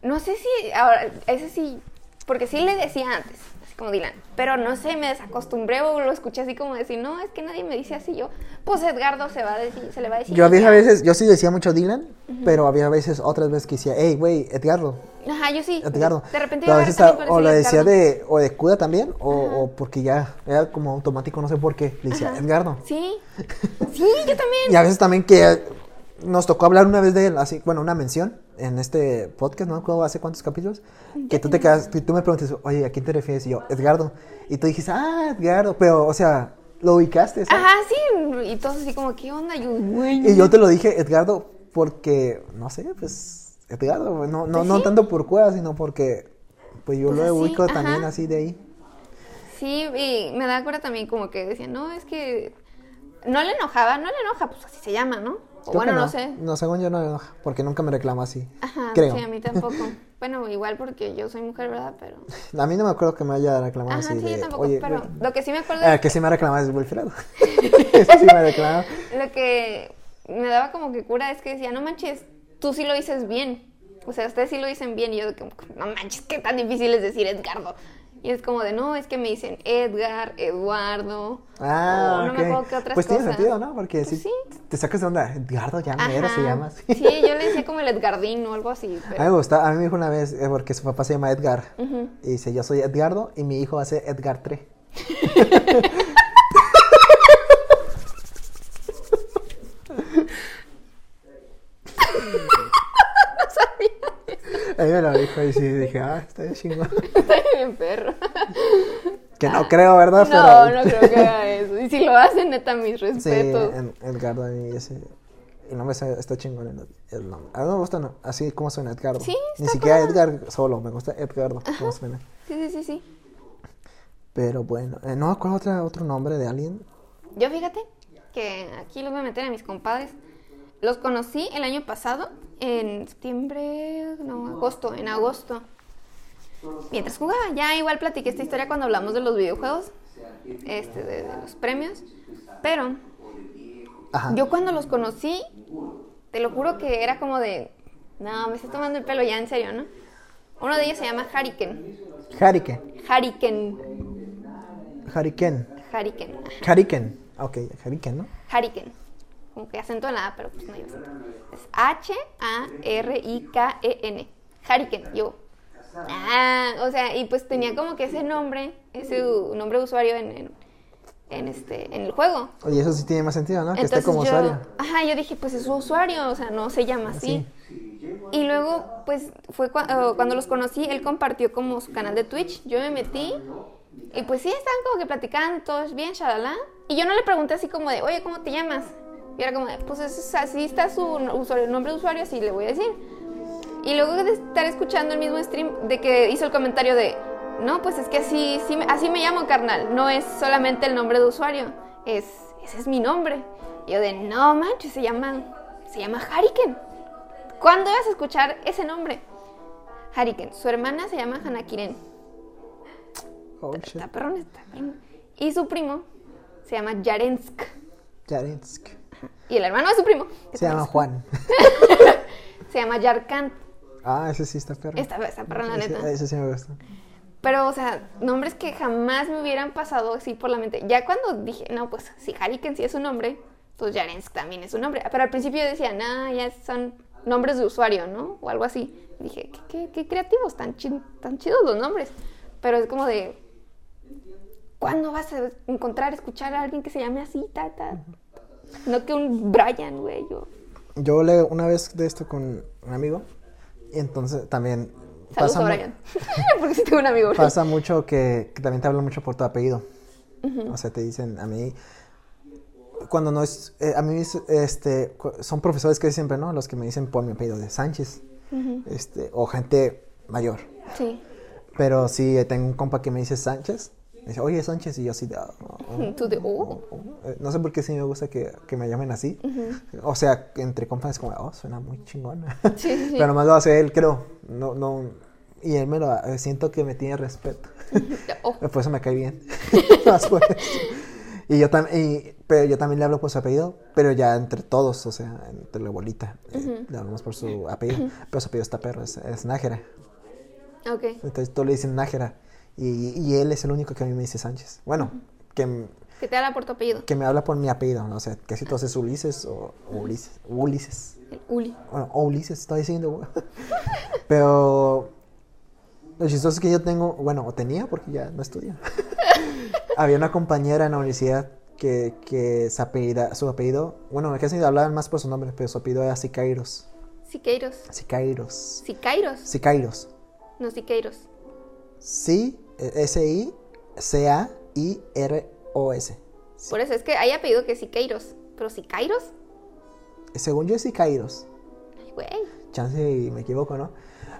no sé si, ahora, ese sí, porque sí le decía antes, así como Dylan, pero no sé, me desacostumbré o lo escuché así como decir, no, es que nadie me dice así yo, pues Edgardo se va a decir, se le va a decir. Yo había a veces, yo sí decía mucho Dylan, pero había veces, otras veces que decía, hey, güey, Edgardo. Ajá, yo sí. Edgardo. De repente iba a veces a- o decir decía Edgardo. de, o de Cuda también, o, o porque ya era como automático, no sé por qué, le decía Ajá. Edgardo. Sí, (laughs) sí, yo también. Y a veces también que nos tocó hablar una vez de él, así, bueno, una mención, en este podcast, no me acuerdo hace cuántos capítulos, que tú te quedas, tú, tú me preguntas, oye, ¿a quién te refieres? Y yo, Edgardo. Y tú dijiste, ah, Edgardo, pero, o sea, lo ubicaste, ¿sabes? Ajá, sí, y todos así como, ¿qué onda? Y yo, güey. Y yo te lo dije, Edgardo, porque, no sé, pues, Edgardo, no, no, Pues no tanto por cueva, sino porque, pues yo Pues lo así, ubico ajá. también así de ahí. Sí, y me da cura también como que decía, no, es que no le enojaba, no le enoja, pues así se llama, ¿no? Creo bueno, que no. sé. No, según yo no me enoja, porque nunca me reclama así. Ajá, Creo. sí, a mí tampoco. (laughs) bueno, igual porque yo soy mujer, ¿verdad? Pero... A mí no me acuerdo que me haya reclamado Ajá, así sí, de, yo tampoco, oye, pero güey. lo que sí me acuerdo Ah, es que sí me ha reclamado es Wilfredo. (laughs) (laughs) Eso sí me ha reclamado. lo que me daba como que cura es que decía, no manches, tú sí lo dices bien. O sea, ustedes sí lo dicen bien. Y yo de que, no manches, qué tan difícil es decir Edgardo. Y es como de, no, es que me dicen Edgar, Eduardo. Ah, o no me acuerdo qué otras Pues cosas. tiene sentido, ¿no? Porque Pues si sí. te sacas de onda, Edgardo ya mero se llama así. Sí, yo le decía como el Edgardín o algo así. A mí me gusta, a mí me dijo una vez, eh, porque su papá se llama Edgar, y dice, yo soy Edgardo, y mi hijo va a ser Edgar 3. (laughs) A mí me lo dijo y sí, dije, ah, está bien chingón. (laughs) Está bien perro. Que no creo, ¿verdad? No, Pero- no creo que haga eso. Y si lo hacen, neta, mis Sí, respetos. en- Edgardo a mí ese... El nombre está, chingón el, nombre. A mí me gusta no, así como suena Edgardo. Sí, Ni está siquiera padre. Edgar solo, me gusta Edgardo, como suena. Sí, sí, sí, sí. Pero bueno, eh, no, ¿cuál otra, otro nombre de alguien? Yo fíjate que aquí los voy a meter a mis compadres. Los conocí el año pasado, en septiembre, no, agosto, en agosto. Mientras jugaba, ya igual platiqué esta historia cuando hablamos de los videojuegos, este, de, de los premios. Pero Ajá. yo cuando los conocí, te lo juro que era como de, no, me estoy tomando el pelo ya, en serio, ¿no? Uno de ellos se llama Hariken. Hariken. Hariken. Hariken. Hariken. Hariken. Ok, Hariken, ¿no? Hariken. Como que acento en la A, pero pues no hay acento. Es H-A-R-I-K-E-N. Hariken, yo. Ah, o sea, y pues tenía como que ese nombre, ese nombre de usuario en, en, en este, en el juego. Oye, eso sí tiene más sentido, ¿no? Que esté como yo, usuario. ajá, yo dije, pues es su usuario, o sea, no se llama así. Y luego, pues, fue cua- cuando los conocí, él compartió como su canal de Twitch. Yo me metí y pues sí, estaban como que platicando, todo es bien, shalala. Y yo no le pregunté así como de, oye, ¿cómo te llamas? Y era como pues es- así está su usuario, nombre de usuario, así le voy a decir. Y luego de estar escuchando el mismo stream, de que hizo el comentario de, no, pues es que así, sí así me llamo, carnal. No es solamente el nombre de usuario, es, ese es mi nombre. Y yo de, no manches, se llama, se llama Hariken. ¿Cuándo ibas a escuchar ese nombre? Hariken. Su hermana se llama Hanakiren. Oh, shit. Está perrón, está. Y su primo se llama Yarensk. Yarensk. Y el hermano de su primo (laughs) Se llama Juan. se llama Yarkant. Ah, ese sí está perro. Está, está perrón, la Ese- neta. Ese sí me gusta. Pero, o sea, nombres que jamás me hubieran pasado así por la mente. Ya cuando dije, no, pues si Hariken sí es un nombre, pues Yarensk también es un nombre. Pero al principio yo decía, nah, ya son nombres de usuario, ¿no? O algo así. Dije, qué, qué- qué creativos, tan, chi- tan chidos los nombres. Pero es como de, ¿cuándo vas a encontrar, escuchar a alguien que se llame así, ta, ta? No que un Brian, güey. Yo. Yo hablé una vez de esto con un amigo. Y entonces también. Saludos a Brian. (laughs) Porque sí tengo un amigo. Pasa mucho que, que también te hablan mucho por tu apellido. O sea, te dicen a mí. Cuando no es. eh, a mí, es, este, son profesores que siempre, ¿no? Los que me dicen por mi apellido de Sánchez. este, o gente mayor. Sí. Pero sí, tengo un compa que me dice Sánchez. Me dice, oye, Sánchez. Y yo así de. "Ah, oh". (laughs) Tú de, oh. Eh, No sé por qué sí me gusta que, que me llamen así. O sea, entre compas es como, oh, suena muy chingón. (laughs) Sí, sí. Pero nomás lo hace él, creo. No, no. Y él me lo eh, siento que me tiene respeto. (laughs) Oh. Por eso me cae bien. Más. Y yo también, pero yo también le hablo por su apellido, pero ya entre todos, o sea, entre la bolita. eh, le hablamos por su apellido. Pero su apellido está perro, es, es Nájera. Ok. Entonces todos le dicen Nájera. Y, y él es el único que a mí me dice Sánchez. Bueno, que, Que te habla por tu apellido. que me habla por mi apellido, ¿no? o sea, casi todos es Ulises o, o Ulises. Ulises. El Uli. Bueno, o Ulises, está diciendo. (laughs) Pero lo chistoso es que yo tengo, bueno, o tenía porque ya no estudio. (laughs) Había una compañera en la universidad que, que su, apellida- su apellido, bueno, casi hablaban más por su nombre, pero su apellido era Sicairos. Siqueiros. Sicairos. Sicairos. Sicairos. No, Siqueiros. Sí, S-I-C-A-I-R-O-S. Por eso es que hay apellido que es Siqueiros. Pero Sicairos. Según yo es Sicairos. Ay, güey. Chance y me equivoco, ¿no?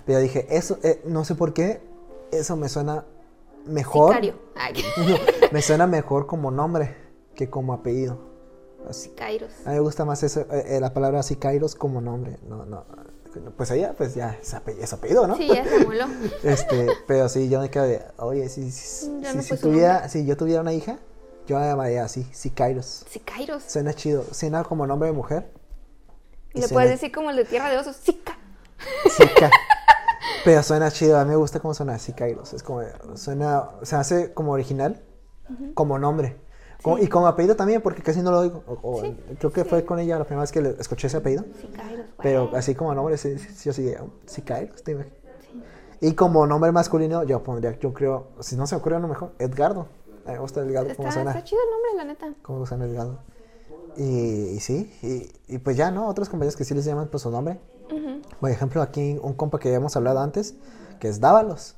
Pero dije, eso, eh, no sé por qué, eso me suena mejor. Sicario. Ay, (laughs) me suena mejor como nombre que como apellido. Así. Sicairos. A mí me gusta más eso, eh, eh, la palabra Sicairos como nombre. No, no. Pues ella, pues ya es apellido, ¿no? Sí, ya se moló. (laughs) Este, pero sí, yo me quedo de, oye, si, si, Ya si- no si fue su tuviera, si yo tuviera una hija, yo la llamaría así, Sicairos. Sicairos. Suena chido, suena como nombre de mujer. Y le suena- puedes decir como el de Tierra de Osos. Sica. Sica. (laughs) Pero suena chido, a mí me gusta cómo suena Sicairos. Es como, suena, se hace como original, como nombre. Como- Y como apellido también, porque casi no lo oigo. O- o- Sí, Creo que fue con ella la primera vez que le escuché ese apellido. Sicairos. Pero así como nombre, sí, sí, yo sí, Sicairos, te imag- Y como nombre masculino, yo pondría, yo creo, si no se me ocurre uno mejor, Edgardo. A mí me gusta Edgardo, Está, suena. está chido el nombre, la neta. Cómo suena Edgardo. Y, y sí, y, y pues ya, ¿no? Otros compañeros que sí les llaman por su nombre. Por ejemplo, aquí un compa que habíamos hablado antes, que es Dávalos.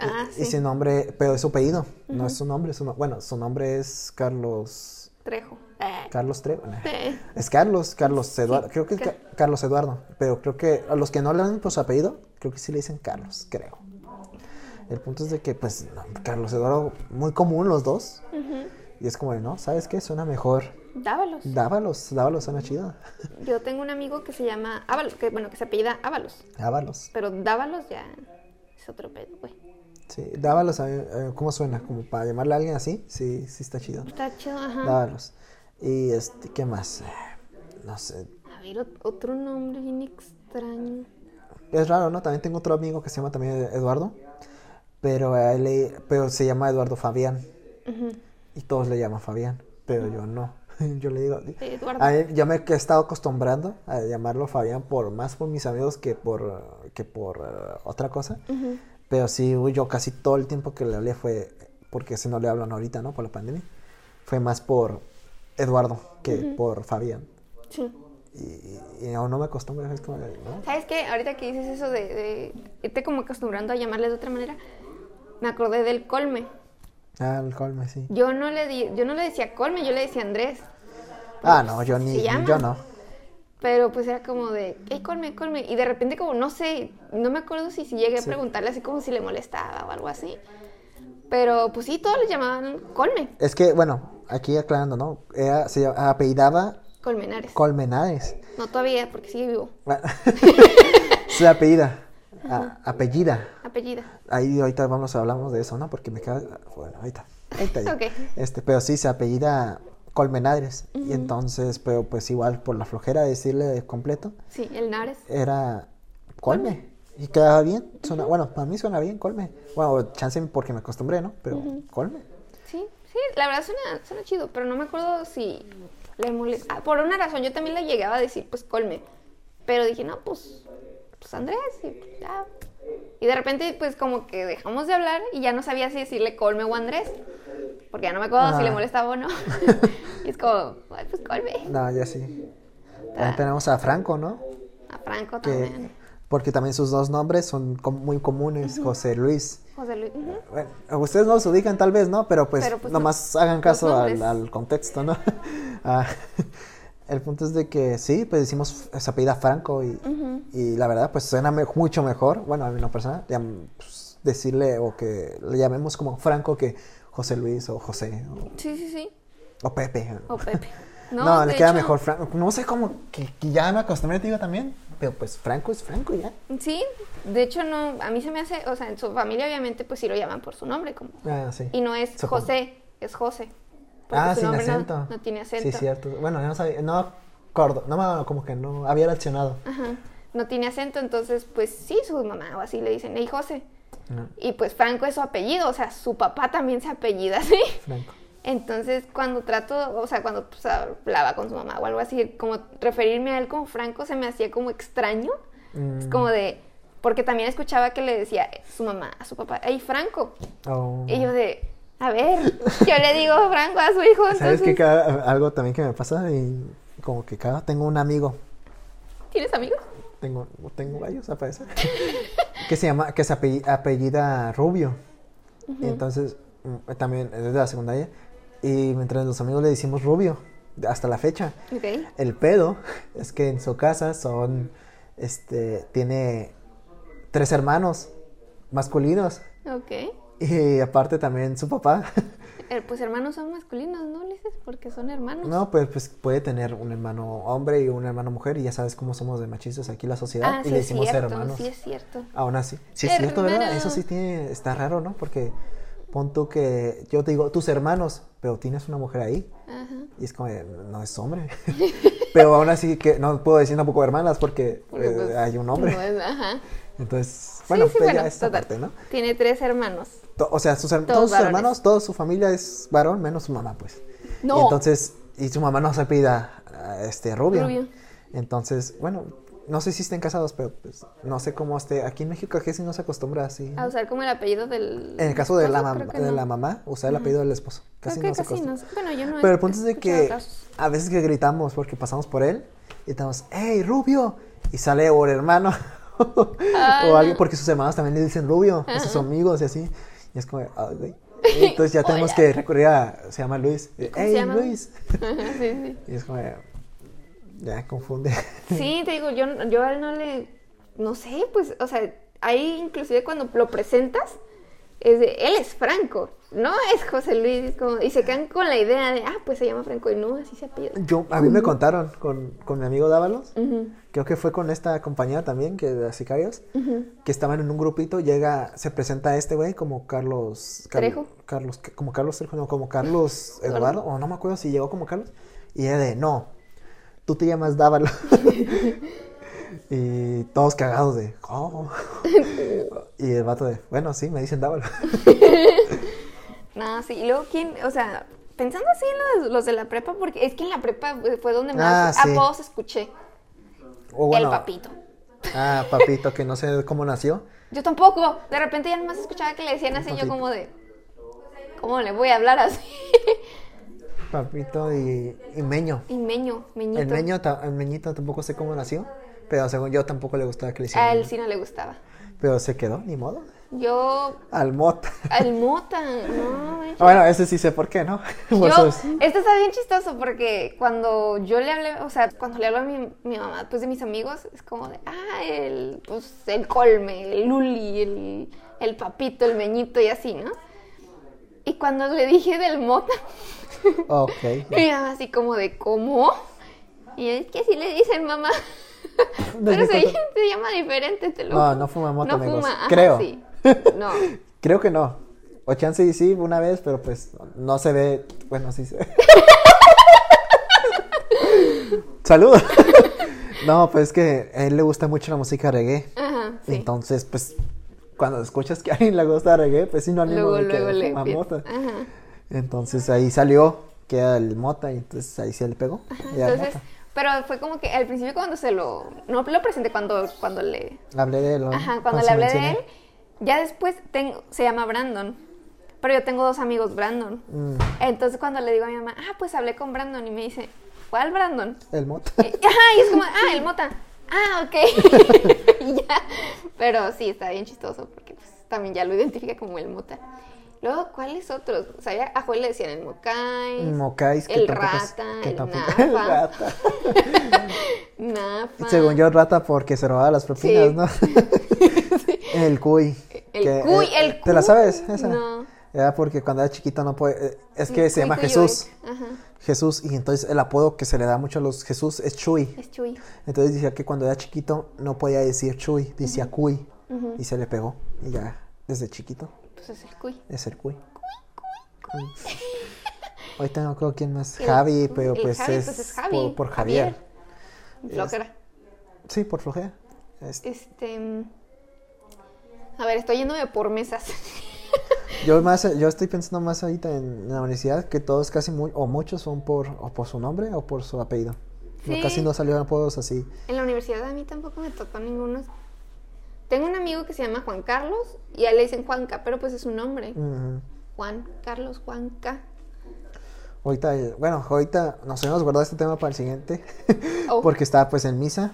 Ah, Y sí. su nombre, pero es su apellido, no es su nombre. su no- bueno, su nombre es Carlos. Trejo. Eh. Carlos Trevo. nah. Eh. Es Carlos, Carlos Eduardo. Sí, creo que es Ca- Ca- Carlos Eduardo. Pero creo que a los que no le dan por su apellido, creo que sí le dicen Carlos, creo. El punto es de que, pues, no, Carlos Eduardo, muy común los dos. Y es como, de, ¿no? ¿Sabes qué? Suena mejor. Dávalos. Dávalos, Dávalos suena chido. (laughs) Yo tengo un amigo que se llama Ábalos, que bueno, que se apellida Ábalos. Dávalos. Pero Dávalos ya es otro pedo, güey. Sí, Dávalos, a mí, eh, ¿cómo suena? Como para llamarle a alguien así, sí, sí está chido. Está chido, ajá. Dávalos. Y este, ¿qué más? No sé. A ver, ot- otro nombre bien extraño. Es raro, ¿no? También tengo otro amigo que se llama también Eduardo. Pero, él pero se llama Eduardo Fabián. Y todos le llaman Fabián. Pero yo no. (laughs) Yo le digo. Eduardo. A él- yo me he estado acostumbrando a llamarlo Fabián por más por mis amigos que por, que por eh, otra cosa. Ujú. Pero sí, yo casi todo el tiempo que le hablé fue, porque si no le hablan ahorita, ¿no? Por la pandemia, fue más por Eduardo que por Fabián. Sí. Y, y aún no me acostumbro, es como, ¿no? ¿Sabes qué? Ahorita que dices eso de, de irte como acostumbrando a llamarle de otra manera, me acordé del colme. Ah, el colme, sí. Yo no le di, yo no le decía colme, yo le decía Andrés. Ah, no, yo ni, yo no. Pero pues era como de, hey, colme, colme. Y de repente como, no sé, no me acuerdo si, si llegué a Sí. preguntarle así como si le molestaba o algo así. Pero pues sí, todos le llamaban colme, Es que, bueno, aquí aclarando, ¿no? Era, se apellidaba colmenares. Colmenares. no todavía, porque sigue vivo. (laughs) Se apellida. a- apellida. Apellida. Ahí ahorita vamos a hablamos de eso, ¿no? Porque me queda. Bueno, ahorita. ahorita ya. Ok. Este, pero sí se apellida Colmenares. Y entonces, pero pues igual por la flojera de decirle completo, Sí, el Nares. era Colme. Y quedaba bien. Suena, Bueno, para mí suena bien Colme. Bueno, chance porque me acostumbré, ¿no? Pero Colme. Sí, sí, la verdad suena, suena chido, pero no me acuerdo si le molesta. Ah, por una razón, yo también le llegaba a decir, pues, colme. Pero dije, no, pues, pues Andrés, y ya. Y de repente, pues, como que dejamos de hablar y ya no sabía si decirle colme o Andrés. Porque ya no me acuerdo si Ah. le molestaba o no. (laughs) y es como, ay, pues, colme. No, ya sí. Ah. También tenemos a Franco, ¿no? A Franco Que, también. porque también sus dos nombres son com- muy comunes, José Luis. José Luis. Bueno, ustedes no los ubican tal vez, ¿no? Pero pues, Pero, pues, no. nomás hagan caso al, contexto, ¿no? (laughs) Ah, (laughs) el punto es de que sí, pues decimos esa apellida Franco y, y la verdad pues suena me- mucho mejor, bueno, a mí no personal, llam- pues, decirle o que le llamemos como Franco que José Luis o José o, Sí, sí, sí. o Pepe. O Pepe. (laughs) No, No, le queda hecho- mejor Franco. No sé cómo, que, que ya me acostumbré, te digo también, pero pues Franco es Franco ya. Sí, de hecho, no, a mí se me hace, o sea, en su familia, obviamente, pues sí lo llaman por su nombre, como. Ah, sí. Y no es Supongo. José, es José. Ah, sin nombre no- acento. No, tiene acento. Sí, cierto. Bueno, yo no sabía, no acuerdo, no me, como que no había reaccionado. Ajá. No tiene acento, entonces, pues sí, su mamá o así le dicen, hey, José. No, Y pues Franco es su apellido, o sea, su papá también se apellida así. Franco. Entonces, cuando trato, o sea, cuando pues, hablaba con su mamá o algo así, como referirme a él como Franco se me hacía como extraño. Es Mm. como de, porque también escuchaba que le decía su mamá a su papá, hey, Franco. Oh. Y yo de, a ver, yo le digo Franco a su hijo, ¿Sabes qué? Cada- algo también que me pasa y como que cada tengo un amigo. ¿tienes amigos? Tengo, tengo gallos a parecer, (laughs) que se llama, que se apelli- apellida Rubio. Y entonces, mm, también es de la secundaria, y mientras los amigos le decimos Rubio, hasta la fecha. Ok. El pedo (laughs) es que en su casa son, este, tiene tres hermanos masculinos. Ok. Y aparte también su papá. (laughs) Eh, pues hermanos son masculinos, ¿no, Ulises? Porque son hermanos. No, pues, pues puede tener un hermano hombre y un hermano mujer y ya sabes cómo somos de machistas aquí en la sociedad Ah, y sí le decimos cierto, hermanos. sí es cierto. Aún así. Sí es cierto, ¿verdad? Eso sí tiene, está raro, ¿no? Porque pon tú que yo te digo tus hermanos, pero tienes una mujer ahí Ajá. y es como, no es hombre. (laughs) pero aún así que no puedo decir tampoco hermanas porque, Porque, eh, pues, hay un hombre. no es- ajá. Entonces, bueno, sí, sí, pues bueno, ya esta total. parte, ¿no? Tiene tres hermanos. To- O sea, sus, her- Todos todos sus hermanos, toda su familia es varón, menos su mamá, pues. No. Y entonces, y su mamá no se pida este rubio. Rubio. Entonces, bueno, no sé si estén casados, pero pues no sé cómo esté. Aquí en México casi no se acostumbra así. A usar como el apellido del. En el caso de la, mam- de no. la mamá, usar el apellido del esposo. Casi Creo no que se casi no. Bueno, yo no Pero el punto es de que casos. a veces que gritamos porque pasamos por él y estamos, ¡Hey, Rubio! Y sale o el hermano. O alguien porque sus hermanos también le dicen Rubio a sus amigos y así. Y es como, "Ay, güey". (laughs) Entonces ya tenemos Hola. que recurrir a, se llama Luis, ¿Cómo se ¡Hey, llama? Luis! Ajá, (laughs) sí, sí. Y es como, ya confunde. Sí, te digo, yo, yo a él no le. No sé, pues, o sea, ahí inclusive cuando lo presentas, es de, él es Franco, no es José Luis, como- y se quedan con la idea de, ah, pues se llama Franco, y no, así se apellida. Yo, a mí me contaron con, con mi amigo Dávalos, Ujú, creo que fue con esta compañía también, que de Sicarios, que estaban en un grupito, llega, se presenta este güey como Carlos... Car- Trejo. Carlos, como Carlos Trejo, no, como Carlos (laughs) Eduardo, o no me acuerdo si llegó como Carlos, y ella de, no, tú te llamas Dávalos. (laughs) y todos cagados de, ¿cómo? (laughs) y el vato de, bueno, sí, me dicen Dávalos. No, sí, y luego, ¿quién? O sea, pensando así en los, los de la prepa, porque es que en la prepa fue donde más Ah, sí. apodos escuché. O bueno, El papito. Ah, papito, que no sé cómo nació. (laughs) Yo tampoco. De repente ya nomás escuchaba que le decían así, yo como de. ¿Cómo le voy a hablar así? (laughs) Papito y, y Meño. y meño, meñito. El meño, el meñito tampoco sé cómo nació, pero según yo tampoco le gustaba que le A hicieran. él sí no le gustaba. Pero se quedó, ni modo. Yo. Al mota. Al (laughs) mota, no, manches. bueno, ese sí sé por qué, ¿no? (laughs) Yo, este está bien chistoso porque cuando yo le hablé, o sea, cuando le hablo a mi, mi mamá, pues de mis amigos, es como de, ah, el, pues, el colme, el luli, el, el papito, el meñito y así, ¿no? Y cuando le dije del mota, (laughs) Ok. mi mamá así como de, ¿cómo? Y es que así le dicen mamá. ¿Desde Pero se, se llama diferente, te lo No, no fuma mota, No amigos. fuma, ajá, Creo. sí. No. (laughs) Creo que no. O chance y sí, una vez, pero pues no se ve. Bueno, sí se ve. (laughs) Saludos. (laughs) no, pues es que a él le gusta mucho la música reggae. Ajá, sí. Entonces, pues, cuando escuchas que a alguien le gusta reggae, pues sí, no Luego, de que le empieza. mota. Ajá. Entonces ahí salió que era el mota y entonces ahí se le pegó. era Entonces, mota. pero fue como que al principio cuando se lo, no lo presenté cuando, cuando le, Hablé de él. ajá, cuando le hablé de él, ya después tengo, se llama Brandon, pero yo tengo dos amigos Brandon. Mm, Entonces cuando le digo a mi mamá, ah, pues hablé con Brandon y me dice, ¿cuál Brandon? el mota. Y, ajá, y es como, ah, el Mota. Ah, ok. (laughs) y ya. Pero sí, está bien chistoso porque pues, también ya lo identifica como el Mota. Luego, ¿cuáles otros? O sea, a Joel le decían el Mocais. Mocais, que el tampoco es- rata, que el el rata. (laughs) Según yo, rata porque se robaba las propinas, Sí. ¿no? (laughs) el cuy. El que, cuy, eh, el ¿Te la cuy. sabes? Esa? No. Era porque cuando era chiquito no puede. eh, Es que El se cuy, llama cuy, Jesús. cuy. Ajá. Jesús, y entonces el apodo que se le da mucho a los Jesús es Chuy. Es Chuy. Entonces decía que cuando era chiquito no podía decir Chuy, decía Cuy. Y se le pegó. Y ya, desde chiquito, Pues es el Cuy. es el Cuy. Mm. Ahorita no creo quién más. El- Javi, pero pues, Javi, es pues, es Javi, por, por Javier. Flojera. Sí, por flojera. Es- Este. A ver, estoy yéndome por mesas. (laughs) Yo más, yo estoy pensando más ahorita en, la universidad que todos casi muy, o muchos son por o por su nombre o por su apellido. No, Sí. casi no salieron apodos así. En la universidad a mí tampoco me tocó ninguno. Tengo un amigo que se llama Juan Carlos y a él le dicen Juanca, pero pues es su nombre. Juan Carlos Juanca. Ahorita, eh, bueno, ahorita nos hemos guardado este tema para el siguiente Oh. (laughs) porque estaba pues en misa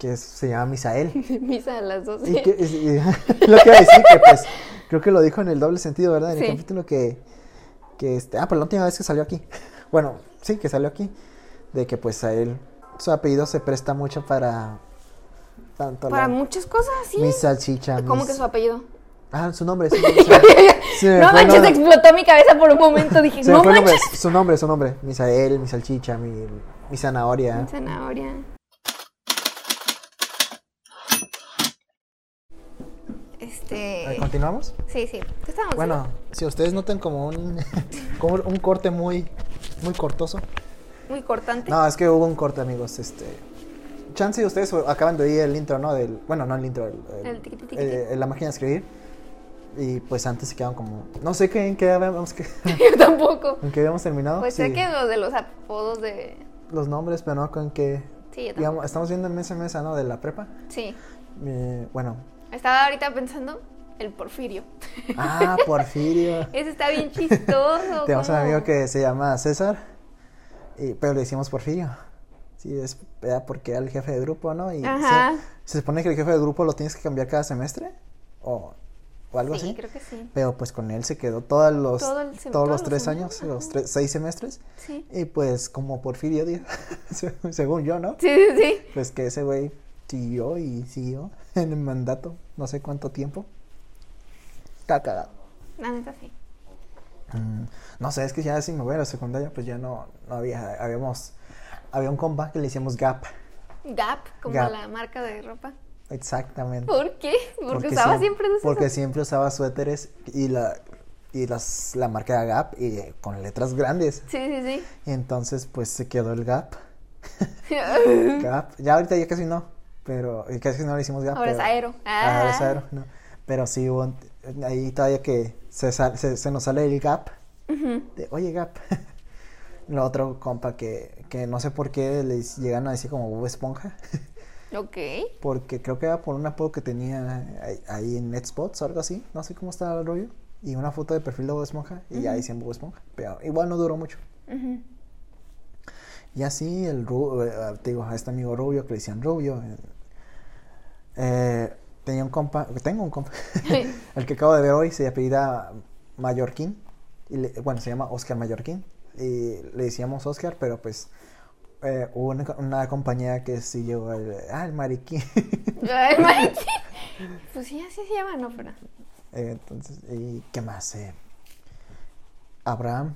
que es- se llama Misael. (laughs) Misa a las 12. Y que, y- y- (laughs) lo que iba a decir que pues creo que lo dijo en el doble sentido, ¿verdad? En el capítulo que, que este, ah, pero la última vez que salió aquí. (laughs) Bueno, sí, que salió aquí. De que pues a él, su apellido se presta mucho para tanto Para la- muchas cosas, sí. mi salchicha. ¿Cómo mis- que su apellido? Ah, su nombre, su nombre. no manches, explotó mi cabeza por un momento. Dije, no nombre, manches. su nombre, su nombre. Misael, mi salchicha, mi, mi zanahoria. Zanahoria. Este. ¿Continuamos? Sí, sí. ¿Qué estábamos Bueno, si ustedes notan como un, (laughs) como un corte muy, muy cortoso. Muy cortante. No, es que hubo un corte, amigos. Este, chance ustedes acaban de oír el intro, ¿no? Del, bueno, no el intro, el, el- tiqui, eh, la máquina de escribir. Y pues antes se quedaban como, no sé qué, en qué habíamos, que, (laughs) Yo tampoco. (laughs) en qué habíamos terminado. Pues Sí, sé que lo de los apodos de. los nombres, pero no con qué. Sí, yo tampoco. Digamos, estamos viendo en mesa mesa, ¿no? De la prepa. Sí. Eh, bueno, Estaba ahorita pensando el Porfirio. ah, Porfirio. (laughs) Ese está bien chistoso. Tenemos un como- amigo que se llama César, y, pero le decimos Porfirio. Sí, es porque era el jefe de grupo, ¿no? Y Ajá. se supone que el jefe de grupo lo tienes que cambiar cada semestre o, o algo Sí, así. creo que sí. Pero pues con él se quedó todos los, Todo el sem- todos todos los tres años, los tres- seis semestres. Sí. Y pues como Porfirio (laughs) (laughs) según yo, ¿no? Sí, sí, sí. Pues que ese güey siguió y siguió (laughs) en el mandato, no sé cuánto tiempo. Está cagado. La neta sí. Mm, no sé, es que ya si me voy a la secundaria, pues ya no, no había, habíamos, había un compa que le decíamos Gap, Gap, como Gap. la marca de ropa. exactamente. ¿Por qué? Porque, usaba siem- siempre. Porque siempre usaba suéteres y la, y las, la marca era Gap y con letras grandes. Sí, sí, Y entonces pues se quedó el Gap. sí. (laughs) (laughs) Gap. Ya ahorita ya casi no, pero casi no le hicimos Gap. Ahora es pero- Aero. Ah, ahora es Ah. Aero, no. Pero sí hubo ahí todavía que se, sal- se, se nos sale el Gap. De, oye Gap. (laughs) Lo otro compa que, que no sé por qué les llegan a decir como Bob Esponja. (laughs) Ok. Porque creo que era por un apodo que tenía ahí, ahí en Netspots o algo así. No sé cómo estaba el rollo. Y una foto de perfil de Bob Esponja. Y ya decían Bob Esponja. Pero igual no duró mucho. Y así el Ru- eh, te digo, a este amigo Rubio que le decían Rubio. Eh, tenía un compa, tengo un compa. (laughs) el que acabo de ver hoy se apellida Mallorquín. Y le- bueno, se llama Oscar Mallorquín. Y le decíamos Oscar, pero pues eh, hubo una, una compañía que siguió el, ah, el mariquín. (laughs) Ay, mariqui. Pues sí, así se llama, no, pero. Eh, entonces, ¿y qué más? Eh, Abraham.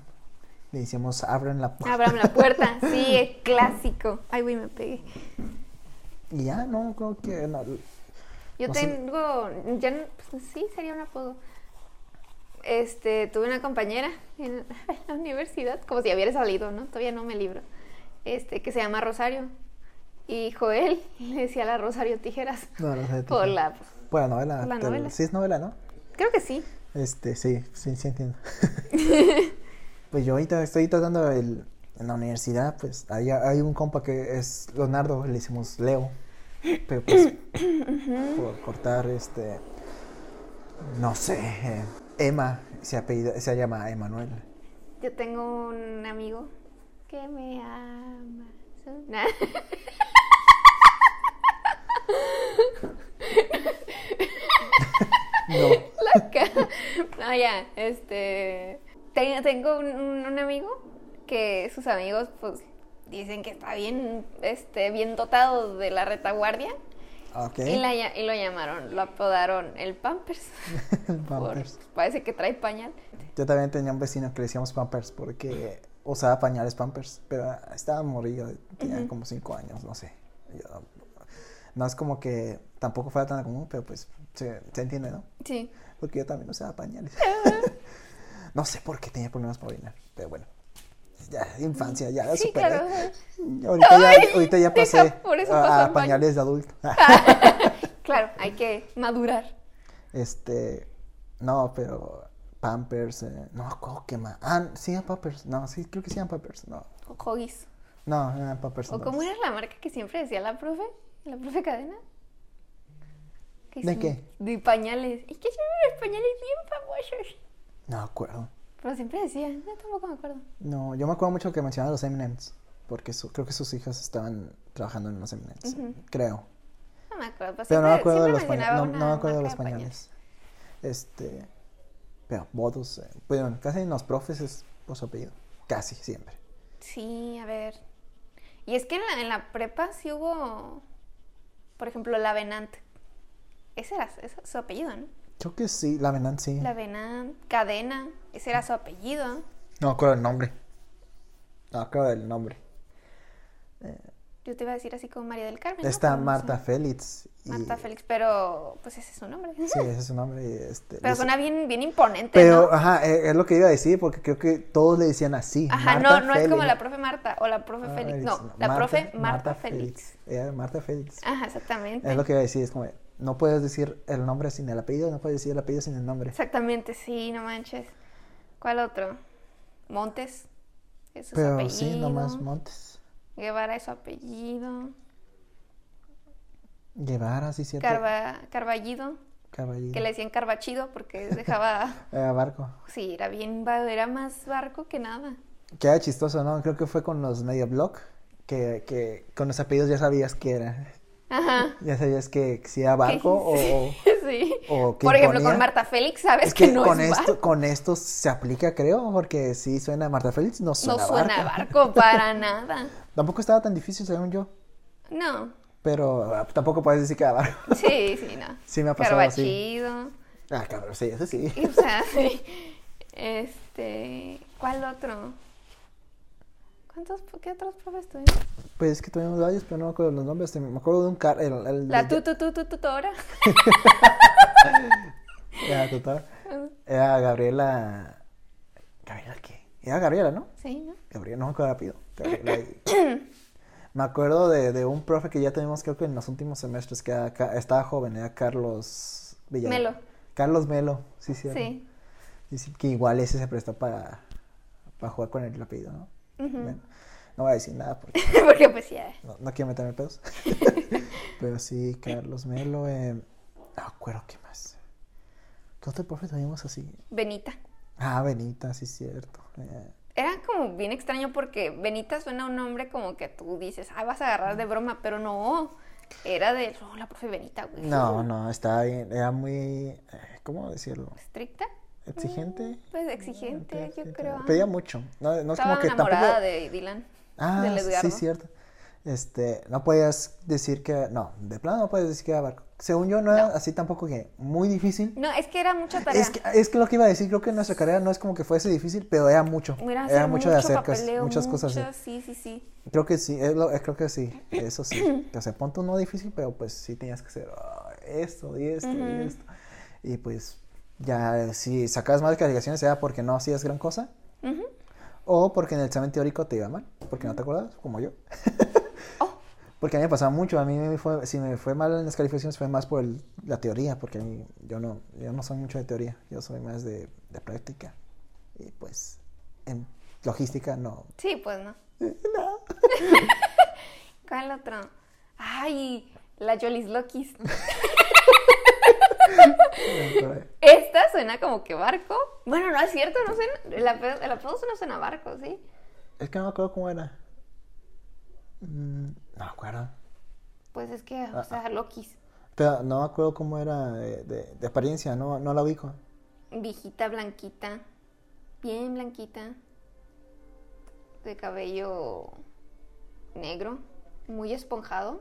Le decíamos Abran la puerta. Abraham la puerta. Sí, es (laughs) clásico. Ay, güey, me pegué. Y ya, no, creo que no. Yo No sé. tengo, ya pues, sí, sería un apodo. Este, tuve una compañera (laughs) en la universidad, como si hubiera salido, ¿no? Todavía no me libro. Este, que se llama Rosario. Y Joel (laughs) le decía a la Rosario Tijeras. No, no sé. (laughs) Por la, Por la novela. por la novela. Sí, es novela, ¿no? creo que sí. Este, sí, sí, sí entiendo. pues yo ahorita estoy tratando el, en la universidad, pues hay, hay un compa que es Leonardo, le decimos Leo. Pero pues (coughs) por cortar este no sé, eh, Emma se apellida, se llama Emanuel. Yo tengo un amigo que me ama. Nah. No. (laughs) La cara. No, ya, este. te- Tengo un amigo que sus amigos, pues, dicen que está bien, este, bien dotado de la retaguardia. Ok. Y, la y lo llamaron, lo apodaron el Pampers. (laughs) El por- Pampers. parece que trae pañal. Yo también tenía un vecino que le decíamos Pampers porque usaba pañales Pampers, pero estaba morrillo, tenía como 5 años, no sé. Yo- no es como que tampoco fuera tan común, pero pues se, se entiende, ¿no? Sí. Porque yo también usaba pañales. (laughs) no sé por qué tenía problemas para orinar, pero bueno. Ya, infancia, ya la Sí, superé. claro. Ahorita, ya, ahorita ya deja, pasé por eso a- pañales de adulto. (laughs) (laughs) Claro, hay que madurar. Este, no, pero Pampers, eh, no, ¿cómo que más? Ah, sí, eran Pampers, no, sí, creo que sí eran Pampers, no, O Hoggies. no, no eran Pampers. ¿O no. cómo era la marca que siempre decía la profe? ¿La profe Cadena? ¿De qué? De pañales. Es que son unos pañales bien famosos. No acuerdo. Pero siempre decía, no, tampoco me acuerdo. No, yo me acuerdo mucho que mencionaba los Eminems, porque su- creo que sus hijas estaban trabajando en los Eminems, creo. No me acuerdo. Pues Pero no me acuerdo de los pañales. No, me acuerdo de los pañales. Este. Pero votos. eh, bueno, casi en los profes es por su apellido. Casi siempre. Sí, a ver. Y es que en la, en la prepa sí hubo, por ejemplo, la Venant. Ese era ese es su apellido, ¿no? Creo que sí, la Venant sí. La Venant, Cadena, ese era su apellido. No me acuerdo del nombre. No me acuerdo del nombre. Yo te iba a decir así como María del Carmen. Está no Marta. Félix. y- Marta Félix, pero pues ese es su nombre. Sí, ese es su nombre. y Este, Pero suena bien, bien imponente, Pero, ¿no? ajá, eh, es lo que iba a decir, porque creo que todos le decían así. Ajá, Marta no, no es como la profe Marta o la profe Ah, Félix. No, la Marta- profe Marta, Félix. Era Marta Félix. Ajá, exactamente. Es lo que iba a decir, es como, no puedes decir el nombre sin el apellido, no puedes decir el apellido sin el nombre. Exactamente, sí, no manches. ¿Cuál otro? Montes. Es su Pero apellido. sí, nomás Montes. Guevara es su apellido. Guevara, sí, cierto. Carva, Carballido, Caballero. que le decían Carbachido porque (laughs) dejaba. Era barco. Sí, era bien, era más barco que nada. Que era chistoso, ¿no? Creo que fue con los Media Block, que, que con los apellidos ya sabías que era. Ajá. (laughs) Ya sabías que si era barco (laughs) o... Sí. o que Por ejemplo, imponía. con Marta Félix, sabes Es que, no con es esto, barco. con esto se aplica, creo, porque si suena Marta Félix, no suena no suena barco. barco para (laughs) nada. Tampoco estaba tan difícil, según yo, No. pero ah, tampoco puedes decir que era barco. (laughs) Sí, sí, no. (laughs) Sí me ha pasado así. Carbachido. Ah, cabrón, sí, eso sí. O sea, sí. Este. ¿Cuál otro? ¿Cuántos, qué otros profes tuvimos? Pues es que tuvimos varios, pero no me acuerdo los nombres. Me acuerdo de un car... El, el- La tu, tu, tu, tu, tutora. (laughs) Era total. (laughs) Era Gabriela... ¿Gabriela qué? Era Gabriela, ¿no? Sí, ¿no? Gabriela, no me acuerdo rápido. Gabriela (coughs) Me acuerdo de, de un profe que ya tuvimos, creo que en los últimos semestres, que era estaba joven, era Carlos Villarreal. Melo. Carlos Melo, sí, sí. Sí. Sí, sí, que igual ese se prestó para, para jugar con el apellido, ¿no? Bueno, no voy a decir nada porque (laughs) Porque pues ya. no, no quiero meterme pedos. (laughs) Pero sí, Carlos Melo. Eh, no acuerdo qué más. ¿Qué otro profe tuvimos así? Benita. Ah, Benita, sí, cierto. Eh, Era como bien extraño porque Benita suena a un nombre como que tú dices, ah, vas a agarrar de broma, pero no. Era de oh, la profe Benita, güey. no, no, estaba bien. Era muy. eh, ¿Cómo decirlo? ¿Estricta? ¿Exigente? Pues exigente, yo creo. Pedía mucho. No, no es Estaba como que enamorada tampoco. de Dylan. Ah, sí, cierto. Este, no podías decir que. No, de plano no puedes decir que era barco. Según yo, no era así tampoco que muy difícil. No, es que era mucha tarea. Es que, es que lo que iba a decir, creo que nuestra carrera no es como que fuese difícil, pero era mucho. Era, mucho de hacer papeleo, muchas cosas así. Sí, sí, sí. Creo que sí, es lo- es- creo que sí, eso sí. (coughs) O sea, punto no difícil, pero pues sí tenías que hacer esto y esto y esto. Y pues ya si sacabas malas calificaciones era porque no hacías gran cosa o porque en el examen teórico te iba mal, porque no te acordabas, como yo. Oh. (laughs) Porque a mí me pasaba mucho, a mí me fue, si me fue mal en las calificaciones fue más por el- la teoría, porque a mí, yo no, yo no soy mucho de teoría, yo soy más de, de práctica. Y pues en logística no. Sí, pues no. (laughs) no. (laughs) ¿Cuál otro? Ay, la Jolis Lokis. Esta suena como que barco. Bueno, no es cierto, no suena. El apodo, el apodo no suena barco, ¿sí? Es que no me acuerdo cómo era. Mm, no me acuerdo. Pues es que, Ah, o sea, Lokis. Pero no me acuerdo cómo era de, de- de apariencia, no, no la ubico. Viejita blanquita. Bien blanquita. De cabello negro. Muy esponjado.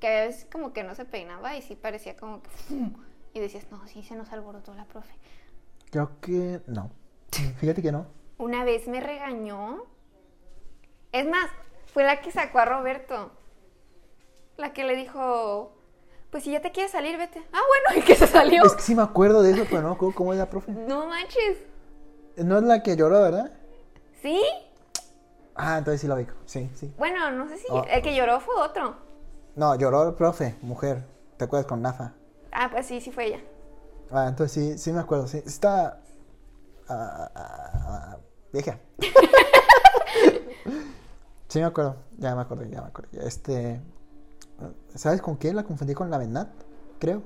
Que a veces como que no se peinaba y sí parecía como que. Y decías, no, sí se nos alborotó la profe. Creo que no. Fíjate que no. Una vez me regañó. Es más, fue la que sacó a Roberto. La que le dijo, pues si ya te quieres salir, vete. Ah, bueno, y que se salió. Es que sí me acuerdo de eso, pero no acuerdo cómo es la profe. No manches. No es la que lloró, ¿verdad? ¿Sí? Ah, entonces sí la ubico. Sí, sí. Bueno, no sé si... Oh. El que lloró fue otro. No, lloró el profe, mujer. ¿Te acuerdas con Nafa? Ah, pues sí, sí fue ella. Ah, entonces sí, sí me acuerdo. Sí, está. ah, ah, ah, vieja. (laughs) sí me acuerdo. Ya me acuerdo, ya me acuerdo. Este. ¿Sabes con qué? La confundí con la Venat, creo.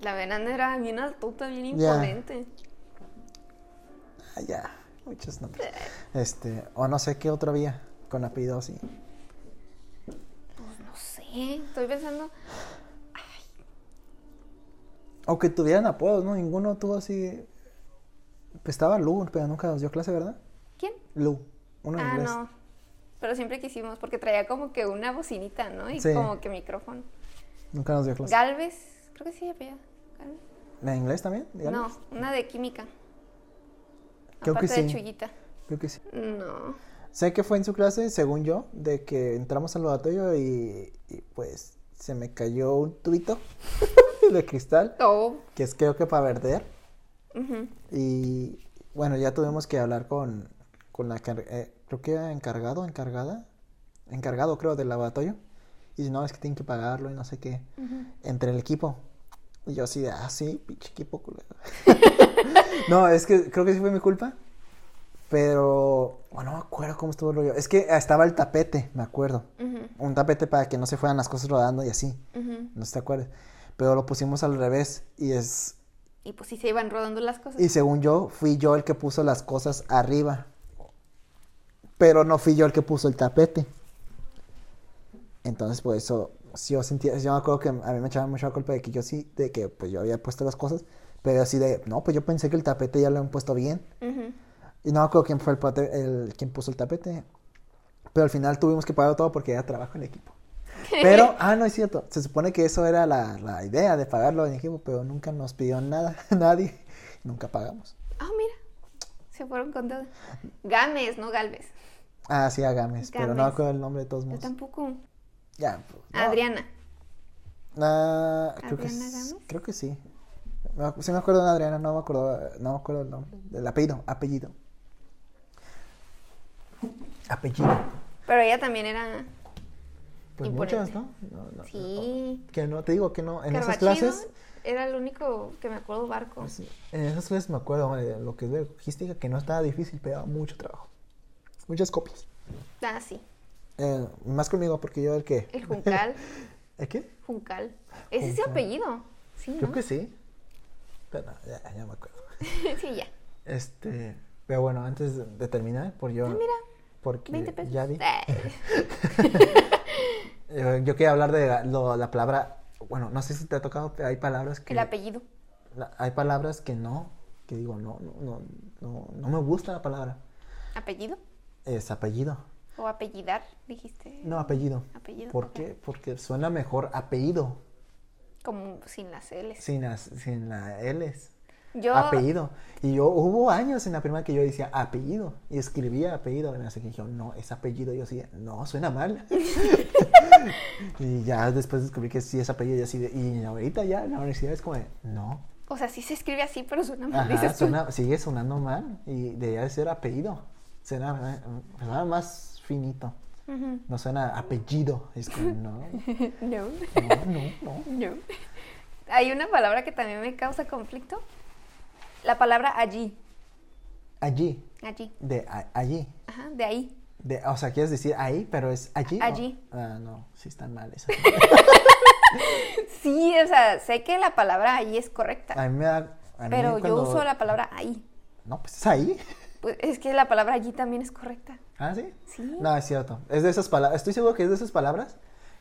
La venanda era bien altota, bien imponente. Ah, ya. Muchos nombres. (laughs) Este. O no sé qué otro había con apellido así. Pues no sé, estoy pensando... O que tuvieran apodos, ¿no? Ninguno tuvo así. Pues estaba Lu, pero nunca nos dio clase, ¿verdad? ¿Quién? Lu, uno en Ah, inglés. no. Pero siempre quisimos, porque traía como que una bocinita, ¿no? Y Sí. como que micrófono. Nunca nos dio clase. Galvez, creo que sí, apellida. Galvez. ¿En inglés también? Dígame. No, una de química. Creo que Aparte de sí. Chuyita. Creo que sí. No. Sé que fue en su clase, según yo, de que entramos al laboratorio y, y, pues se me cayó un tubito (laughs) (laughs) de cristal, Oh. que es creo que para verder. ujú. Y bueno, ya tuvimos que hablar con, con la, eh, creo que era encargado, encargada, encargado creo del laboratorio. Y no, es que tienen que pagarlo y no sé qué, entre el equipo. Y yo así de, ah, sí, pinche equipo culero. (laughs) (laughs) no, es que creo que sí fue mi culpa. Pero, bueno, no me acuerdo cómo estuvo el rollo. Es que estaba el tapete, me acuerdo. Un tapete para que no se fueran las cosas rodando y así. ujú. No sé si te acuerdas. Pero lo pusimos al revés y es Y pues sí se iban rodando las cosas. y según yo, fui yo el que puso las cosas arriba. Pero no fui yo el que puso el tapete. Entonces, por eso, sí, yo sentía, yo me acuerdo que a mí me echaban mucha culpa de que yo sí, de que pues yo había puesto las cosas. Pero así de, no, pues yo pensé que el tapete ya lo habían puesto bien. Y no me acuerdo quién fue el, el quien puso el tapete. Pero al final tuvimos que pagar todo porque era trabajo en equipo. (laughs) Pero, ah, no es cierto. Se supone que eso era la, la idea de pagarlo en equipo, pero nunca nos pidió nada, (laughs) nadie. Nunca pagamos. Ah, mira. Se fueron con todo. Gámez, no Galvez. Ah, sí, a Gámez, pero no acuerdo el nombre de todos Yo modos. tampoco. Ya, pues, no. Adriana. Ah, creo que ¿Adriana s- Gámez? creo que sí. Sí me acuerdo de Adriana, no me acuerdo, no me acuerdo el nombre, del apellido, apellido. Apellido. Pero ella también era. Pues muchas, ¿no? No, no, Sí. Que no, te digo que no, en esas clases, Era el único que me acuerdo barco. pues, en esas clases me acuerdo de lo que es de logística, que no estaba difícil, pero daba mucho trabajo. Muchas copias. Ah, sí. Eh, más conmigo, porque yo el que... El Juncal. (laughs) ¿El qué? Juncal. Ese es Juncal. apellido. Sí, Creo que sí. Pero no, ya, ya me acuerdo. (laughs) sí, ya. Este, pero bueno, antes de- de terminar, por yo... Ah, mira. Porque 20 pesos. ya vi. (laughs) Eh, yo quería hablar de la, lo- la palabra... Bueno, no sé si te ha tocado, pero hay palabras que... el apellido. la- hay palabras que no, que digo, no, no, no, no, no me gusta la palabra. ¿Apellido? Es apellido. ¿O apellidar? Dijiste. No, apellido. Apellido. ¿Por qué? Porque suena mejor apellido, Como sin las L's. sin las, sin la L. Yo. Apellido. Y yo, hubo años en la primera que yo decía apellido. Y escribía apellido. Y me hace que yo, no, es apellido. Y yo decía, no, suena mal. (laughs) y ya después descubrí que sí es apellido. Y así de- y ahorita ya en la universidad es como de, no. O sea, sí se escribe así, pero suena mal. Ajá, dices suena- sigue sonando mal. Y debería de ser apellido. Suena, suena más finito. No suena apellido. Es como, no, (laughs) No. no, no, no. No. Hay una palabra que también me causa conflicto. La palabra allí. Allí. Allí. De a- allí. Ajá, de ahí. De, o sea, quieres decir ahí, pero es allí. o- Allí. Ah, no, sí están mal esas. (laughs) Sí, o sea, sé que la palabra allí es correcta. A mí me da. a mí pero yo uso la palabra ahí. No, pues es ahí. Pues es que la palabra allí también es correcta. Ah, sí. Sí. No, es cierto. Es de esas palabras. Estoy seguro que es de esas palabras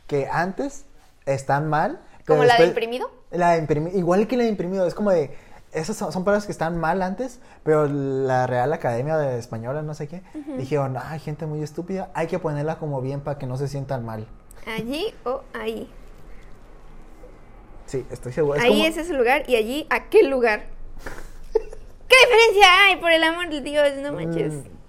que antes están mal. ¿Como la de imprimido? La de imprimido. Igual que la de imprimido. Es como de. Esas son, son palabras que están mal antes, pero la Real Academia de Española, no sé qué, dijeron, hay gente muy estúpida, hay que ponerla como bien para que no se sientan mal. Allí o ahí. Sí, estoy seguro. Es ahí como- es ese lugar y allí aquel lugar. (laughs) ¿Qué diferencia hay? Por el amor de Dios, no manches. Mm, No.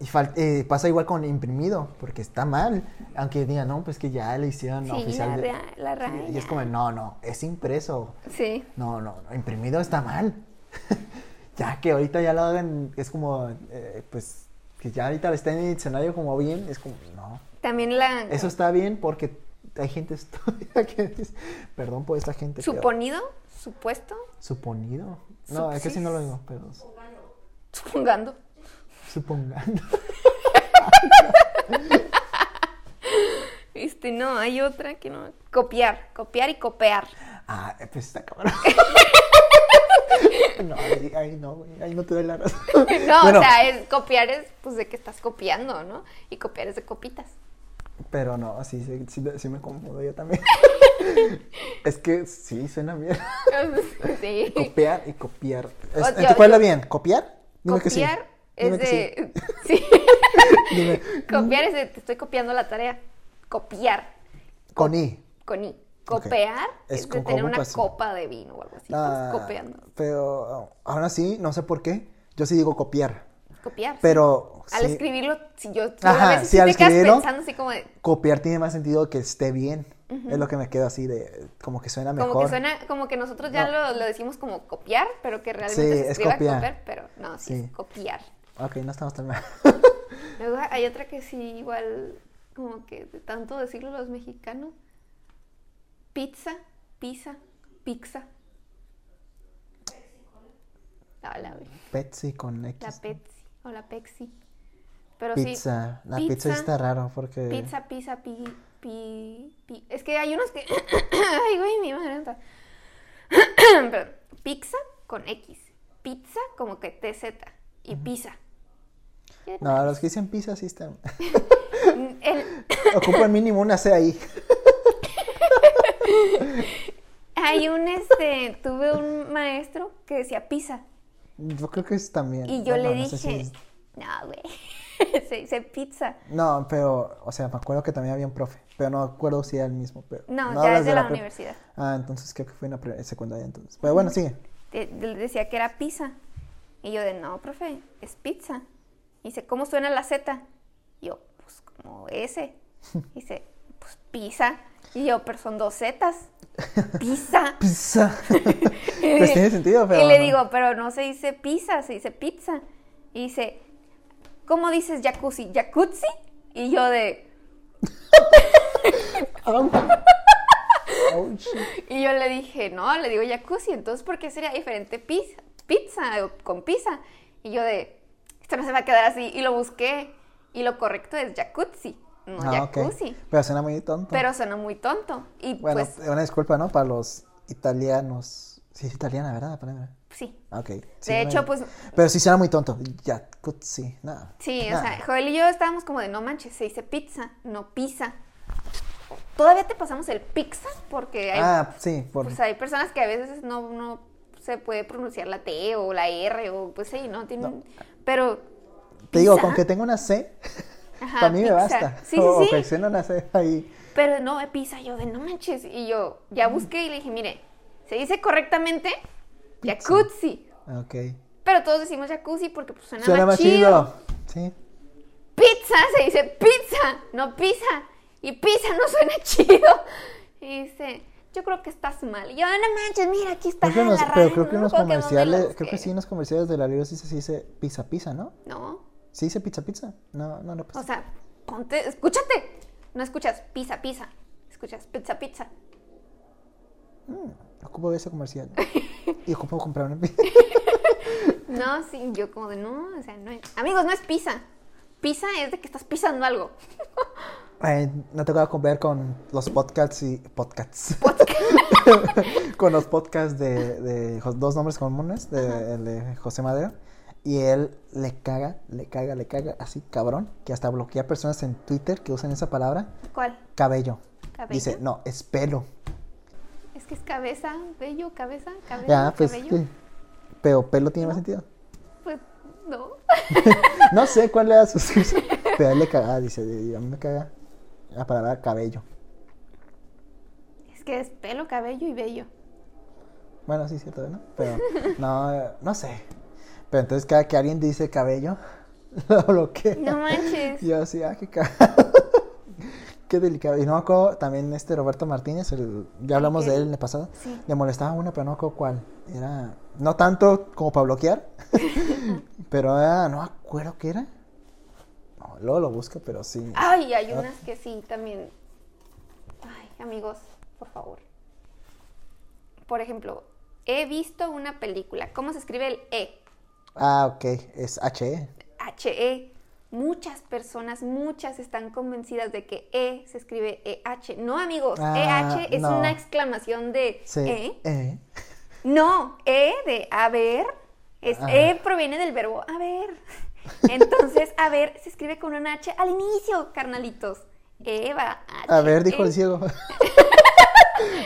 Y eh, pasa igual con imprimido, porque está mal. Aunque digan, no, pues que ya le hicieron Sí, oficial. la de- rea- la Sí, raya. Y es como, no, no, es impreso. Sí. No, no, no, imprimido está mal. (laughs) ya que ahorita ya lo hagan, es como, eh, pues, que ya ahorita está en el diccionario como bien, es como, no. También la. Eso está bien porque hay gente (laughs) estúpida que dice, perdón por esta gente. Suponido, supuesto, Suponido. No, es que sí no lo digo, pero supongando. supongando. Este, no, hay otra que no. Copiar, copiar y copiar. Ah, pues está cabrón. no, ahí, ahí no, ahí no te doy la razón. (laughs) No, Bueno, o sea, es, copiar es pues de que estás copiando, ¿no? Y copiar es de copitas. Pero no, sí, sí, sí, sí me confundo yo también. (laughs) es que sí, suena bien. (laughs) sí. Copiar y copiar. Es- ¿En tu bien? ¿Copiar? Dime que sí. Dime es sí. de. (laughs) Sí. Dime. Copiar es de. Te estoy copiando la tarea. Copiar. Con I. Con I. Copear Es es, con de tener una pasó. copa de vino o algo así. Ah, copiando. Pero aún así, no sé por qué. Yo sí digo copiar. Copiar. Pero Al escribirlo, si yo Ajá, a veces sí, al quedas pensando así como de. copiar tiene más sentido que esté bien. Es lo que me quedo así de, como que suena mejor. Como que suena, como que nosotros ya No. lo, lo decimos como copiar, pero que realmente Sí, se es copiar, pero no, sí, Sí. es copiar. Ok, no estamos tan mal. (laughs) Luego hay otra que sí, igual, como que de tanto decirlo los mexicanos. Pizza, pizza, pizza. Ah, la, Pepsi con X. la Pepsi o la Pepsi. Pero Pizza. sí. La pizza, está raro porque. Pizza, pizza, pi, pi, pi. Es que hay unos que. (coughs) Ay, güey, mi madre. está- Perdón. (coughs) Pizza con X. Pizza como que TZ. Y pizza. ¿Qué No, los que dicen pizza sí están. (laughs) El- (coughs) Ocupan mínimo una C ahí. (laughs) hay un este. Tuve un maestro que decía pizza. Yo creo que es también. Y yo Bueno, le no sé dije. si- No, güey. (laughs) Se dice pizza. No, pero, o sea, me acuerdo que también había un profe, pero no acuerdo si era el mismo. Pero No, no ya es de la universidad. Ah, entonces creo que fue en la secundaria entonces. Pero bueno, sigue. de- decía que era pizza. Y yo de, no, profe, es pizza. Y dice, ¿cómo suena la Z? Y yo, pues como S. Y (laughs) dice, pues pizza. Y yo, pero son dos Zetas. Pizza. (laughs) Pizza. (laughs) pues tiene sentido, pero. y le no. digo, pero no se dice pizza, se dice pizza. Y dice, ¿cómo dices jacuzzi? ¿Jacuzzi? Y yo de. Y yo le dije, no, le digo jacuzzi, entonces ¿por qué sería diferente pizza, pizza con pizza? Y yo de, esto no se va a quedar así. Y lo busqué y lo correcto es jacuzzi, no Ah, jacuzzi. Pero suena muy tonto. Pero suena muy tonto. Y Bueno, pues, una disculpa, ¿no? Para los italianos. Sí, es italiana, ¿verdad? Sí. Ok. Sí, De no- hecho, pues, Pero sí suena muy tonto. Sí, nada. sí, o sea, Joel y yo estábamos como de, no manches, se dice pizza, no pizza. Todavía te pasamos el pizza porque hay, Ah, sí, por. pues, hay personas que a veces no, no se puede pronunciar la T o la R o pues sí, ¿no? Tienen, Pero... te digo, con que tenga una C, Ajá, para mí me basta. Sí, sí, o, sí. o una C ahí. Pero no, pizza, yo de no manches. Y yo ya busqué y le dije, mire, se dice correctamente jacuzzi. Ok. Pero todos decimos jacuzzi porque pues, suena, Suena más más chido. chido. Sí. Pizza se dice pizza, no pizza. Y pizza no suena (laughs) chido. Y dice, yo creo que estás mal. Y yo, no manches, mira, aquí está Creo que la pero creo que dónde comerciales, creo que busqué". sí en los comerciales de la Liga sí se dice pizza pizza, ¿no? No, Sí dice pizza pizza. No, no, no. Pues. o sea, ponte, escúchate. No escuchas pizza, pizza. Escuchas pizza, pizza. Mm, ocupo ver ese comercial. (laughs) y ocupo comprar una pizza. (laughs) No, sí, yo como de no, o sea, no. Amigos, no es pizza. Pizza es de que estás pisando algo. (laughs) Eh, no te voy a ver con los podcasts y podcasts. (laughs) con los podcasts de, dos nombres comunes, de, el de José Madero. Y él le caga, le caga, le caga, así cabrón, que hasta bloquea personas en Twitter que usan esa palabra, ¿Cuál? cabello. ¿Cabello? Dice, no, es pelo. Es que es cabeza, bello, cabeza, cabello, Ya, pues, cabello. sí. Pero pelo tiene más sentido. Pues no. (laughs) No sé cuál era su (laughs) excusa, pero él le caga, dice, a mí me caga la palabra cabello. Es que es pelo, cabello y bello. Bueno, sí, cierto, ¿no? Pero (laughs) no, no sé. Pero entonces cada que alguien dice cabello, (laughs) lo bloquea. No manches. (laughs) Yo así, ah, qué cagado. Qué delicado. Y no me acuerdo, también este Roberto Martínez, el, ya hablamos de él en el pasado. Sí. Le molestaba una, pero no me acuerdo cuál. Era, no tanto como para bloquear, pero era, no me acuerdo qué era. No, luego lo busco, pero sí. Ay, hay unas que sí también. Ay, amigos, por favor. Por ejemplo, he visto una película. ¿Cómo se escribe el E? Ah, ok, es HE. H-E. Muchas personas, muchas están convencidas de que E se escribe E-H. No, amigos, Ah, E-H es no. una exclamación de Sí. E. eh. No, E de haber, es Ajá. E proviene del verbo haber. Entonces, haber se escribe con una H al inicio, carnalitos. Eva. A ver, dijo el H, ciego. (laughs)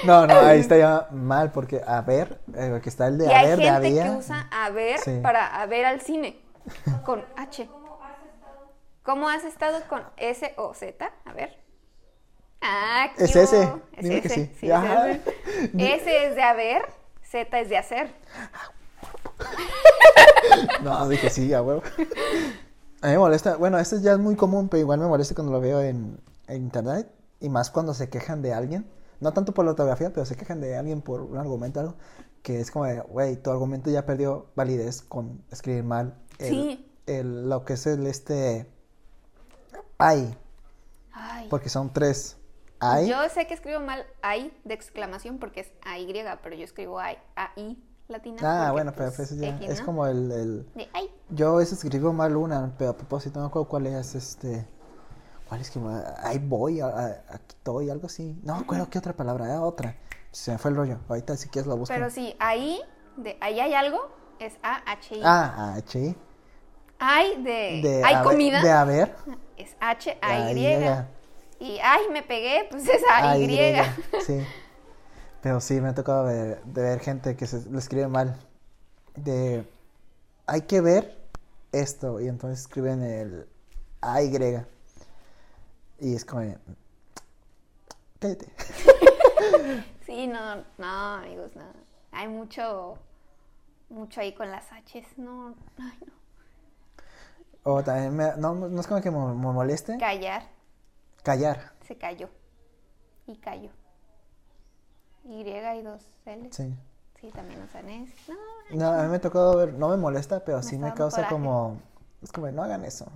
No, no, ahí está ya mal, porque a ver, eh, que está el de Y a hay ver, de gente había. que usa a ver Sí. para a ver al cine con H. ¿Cómo has estado con S o Z? A ver. Ah, ¿qué Es ese? Es dime que ese, sí. sí, Ajá. ese. S es de haber, Z es de hacer. (laughs) No, dije sí, a huevo. A mí me molesta, bueno, esto ya es muy común, pero igual me molesta cuando lo veo en, en internet y más cuando se quejan de alguien. No tanto por la ortografía, pero se quejan de alguien por un argumento algo que es como de, güey, tu argumento ya perdió validez con escribir mal. El, Sí. el- lo que es el este. Ay, Ay. porque son tres. Ay. Yo sé que escribo mal ay de exclamación porque es AY, pero yo escribo ay, AI latina. Ah, bueno, pero pues, pues eso ya X, es como el, el- De ay. Yo a veces escribo mal una, pero a propósito, no me acuerdo cuál es este. ¿Cuál es que Ahí voy, aquí estoy, algo así. No me acuerdo qué otra palabra, era otra. Se me fue el rollo. Ahorita si quieres la busco. Pero sí, ahí, de ahí hay algo, es A-H-I. Ah, H. Hay de, De hay haber- comida, De haber. es H-A-Y. Ay, Y ay, me pegué, pues es. Ay, Sí. (laughs) Pero sí, me ha tocado ver, de ver gente que se lo escribe mal. De. Hay que ver esto. Y entonces escriben el AY. Y es como. de, Cállate. (laughs) Sí, no, no, amigos, no. Hay mucho, mucho ahí con las H's, no, ay, no. O también me, no, no es como que me, me moleste. Callar, Callar. se cayó. Y cayó. Y y dos L. Sí. Sí, también usan ese. No, No, a mí me ha tocado ver, no me molesta, pero Me sí me causa coraje. como, es como, no hagan eso.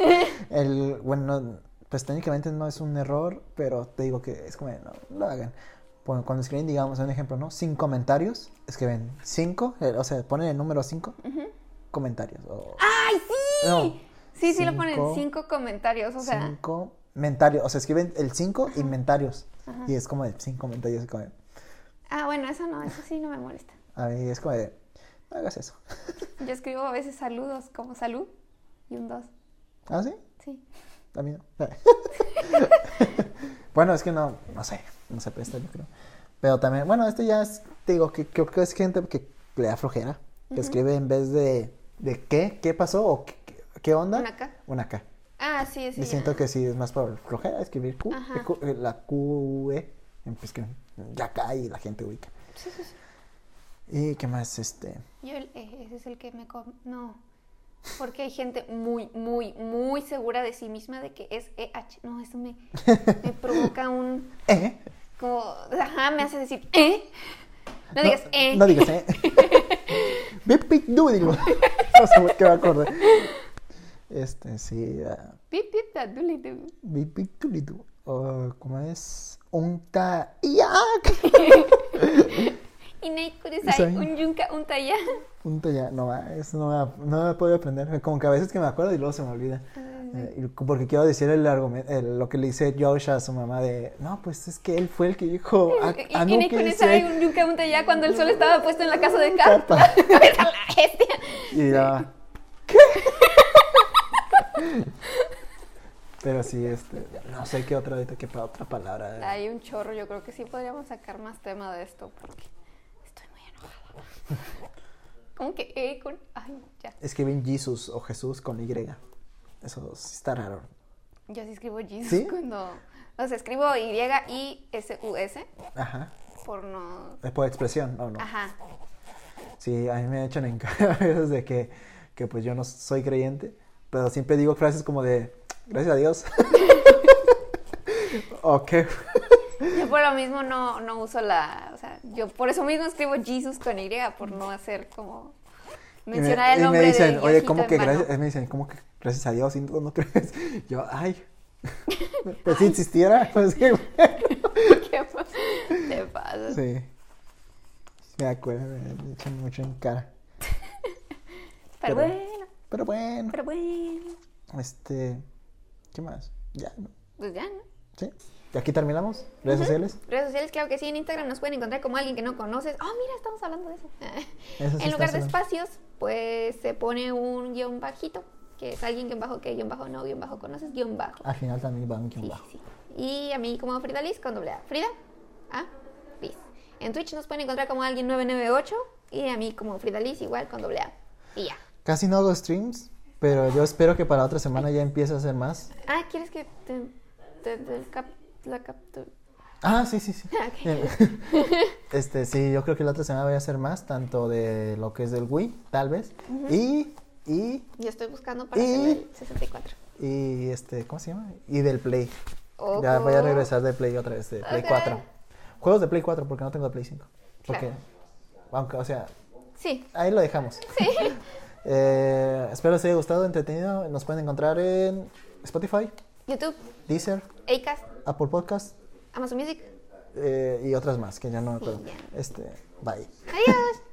(laughs) El, bueno, pues técnicamente no es un error, pero te digo que es como, no, no lo hagan. Cuando escriben, digamos, un ejemplo, ¿no? Sin comentarios, escriben cinco, eh, o sea, ponen el número cinco, comentarios. O, ¡Ay, sí! No, sí, sí lo ponen cinco comentarios, o sea, cinco mentarios, o sea, escriben el cinco inventarios. Y es como de cinco comentarios, es como de, ah, bueno, eso no, eso sí no me molesta. a mí es como de, no hagas eso. Yo escribo a veces saludos como salud y un dos. ¿Ah, sí? Sí. A mí no. (laughs) bueno, es que no, no sé, no se presta, yo creo. Pero también, bueno, este ya es, te digo, que creo que es gente que le da flojera, que escribe en vez de, de qué, qué pasó o qué, qué onda. Una K. Una K. Ah, sí, sí. y siento que sí es más por flojera escribir Q, eh, la Q, E, pues que ya cae y la gente ubica. Sí, sí, sí. Y qué más, este, Yo, el- eh, ese es el que me... No, porque hay gente muy, muy, muy segura de sí misma de que es EH. No, eso me, me (laughs) provoca un... ¿eh? Como, ajá, me hace decir, ¿eh? No digas, ¿eh? No digas, ¿eh? Bip, bip, du, digo. (laughs) (laughs) No sé por qué me acordé. Este, sí, da, du. bip, bip, du, ¿cómo es? (laughs) Un ta... ¡Yak! Y nei Sai. kudesai, un yunka, un taya. Un ta ya, no, ah, eso no me, no me puedo aprender. Como que a veces que me acuerdo y luego se me olvida. Eh, y porque quiero decir el argumento, lo que le dice Josh a su mamá de, no, pues es que él fue el que dijo, "Ah, Y, ah, y no, ese un yunka, un taya cuando el sol estaba puesto en la casa de Carpa". carpa. Vete a bestia. Y ya, (laughs) ¿qué? (laughs) Pero sí, este, no sé qué otra ahorita, qué otra palabra. Hay un chorro, yo creo que sí podríamos sacar más tema de esto porque estoy muy enojada. Como que, eh, con... Ay, ya. Escriben Jesus o Jesús con Y. Eso sí está raro. Yo sí escribo Jesus ¿Sí? cuando... O sea, escribo Y-I-S-U-S Ajá. por no... Es por expresión, ¿o no? Ajá. Sí, a mí me echan en (laughs) cara de que, que pues yo no soy creyente, pero siempre digo frases como de, gracias a Dios. (laughs) o qué. Yo por lo mismo no, no uso la... O sea, yo por eso mismo escribo Jesus con Y, por no hacer como... Me, Mencionar el y me nombre dicen, de oye, ¿cómo que vano". gracias? Me dicen, ¿cómo que gracias a Dios? ¿Y no, no crees? (laughs) Yo, ay. (laughs) Pues si insistiera, pues que ¿Qué te pasa? Sí. Me acuerdo, me echan mucho en cara. Pero pero- bueno, Pero bueno, pero bueno. este, ¿qué más? Ya, ¿no? Pues ya, ¿no? ¿Sí? ¿Y aquí terminamos? ¿Redes sociales? Redes sociales, claro que sí. En Instagram nos pueden encontrar como alguien que no conoces. Oh, mira, estamos hablando de eso. (laughs) Eso sí en lugar de espacios, pues se pone un guion bajito, que es alguien guion bajo que guion bajo no guion bajo conoces guion bajo. Al final también va un guion Sí, bajo. sí, sí. Y a mí como Frida Liz con doble A. Frida A Liz. En Twitch nos pueden encontrar como alguien 998 y a mí como Frida Liz igual con doble A. Y ya. Casi no hago streams, pero yo espero que para otra semana ya empiece a hacer más. Ah, ¿quieres que te, te- te cap- la capture? Ah, sí, sí, sí. (laughs) Ok. (laughs) Este, sí, yo creo que la otra semana voy a hacer más, tanto de lo que es del Wii, tal vez, y, y, Yo estoy buscando para Y- el 64. y, este, ¿cómo se llama? Y del Play. Ya voy a regresar de Play otra vez, de Play Ok. 4. Juegos de Play 4 porque no tengo de Play 5. Porque, Claro. aunque, o sea, Sí. ahí lo dejamos. (laughs) Eh, espero les haya gustado, entretenido. Nos pueden encontrar en Spotify, YouTube, Deezer, Acast, Apple Podcast Amazon Music. eh, y otras más que ya no me acuerdo. Este, bye. Adiós.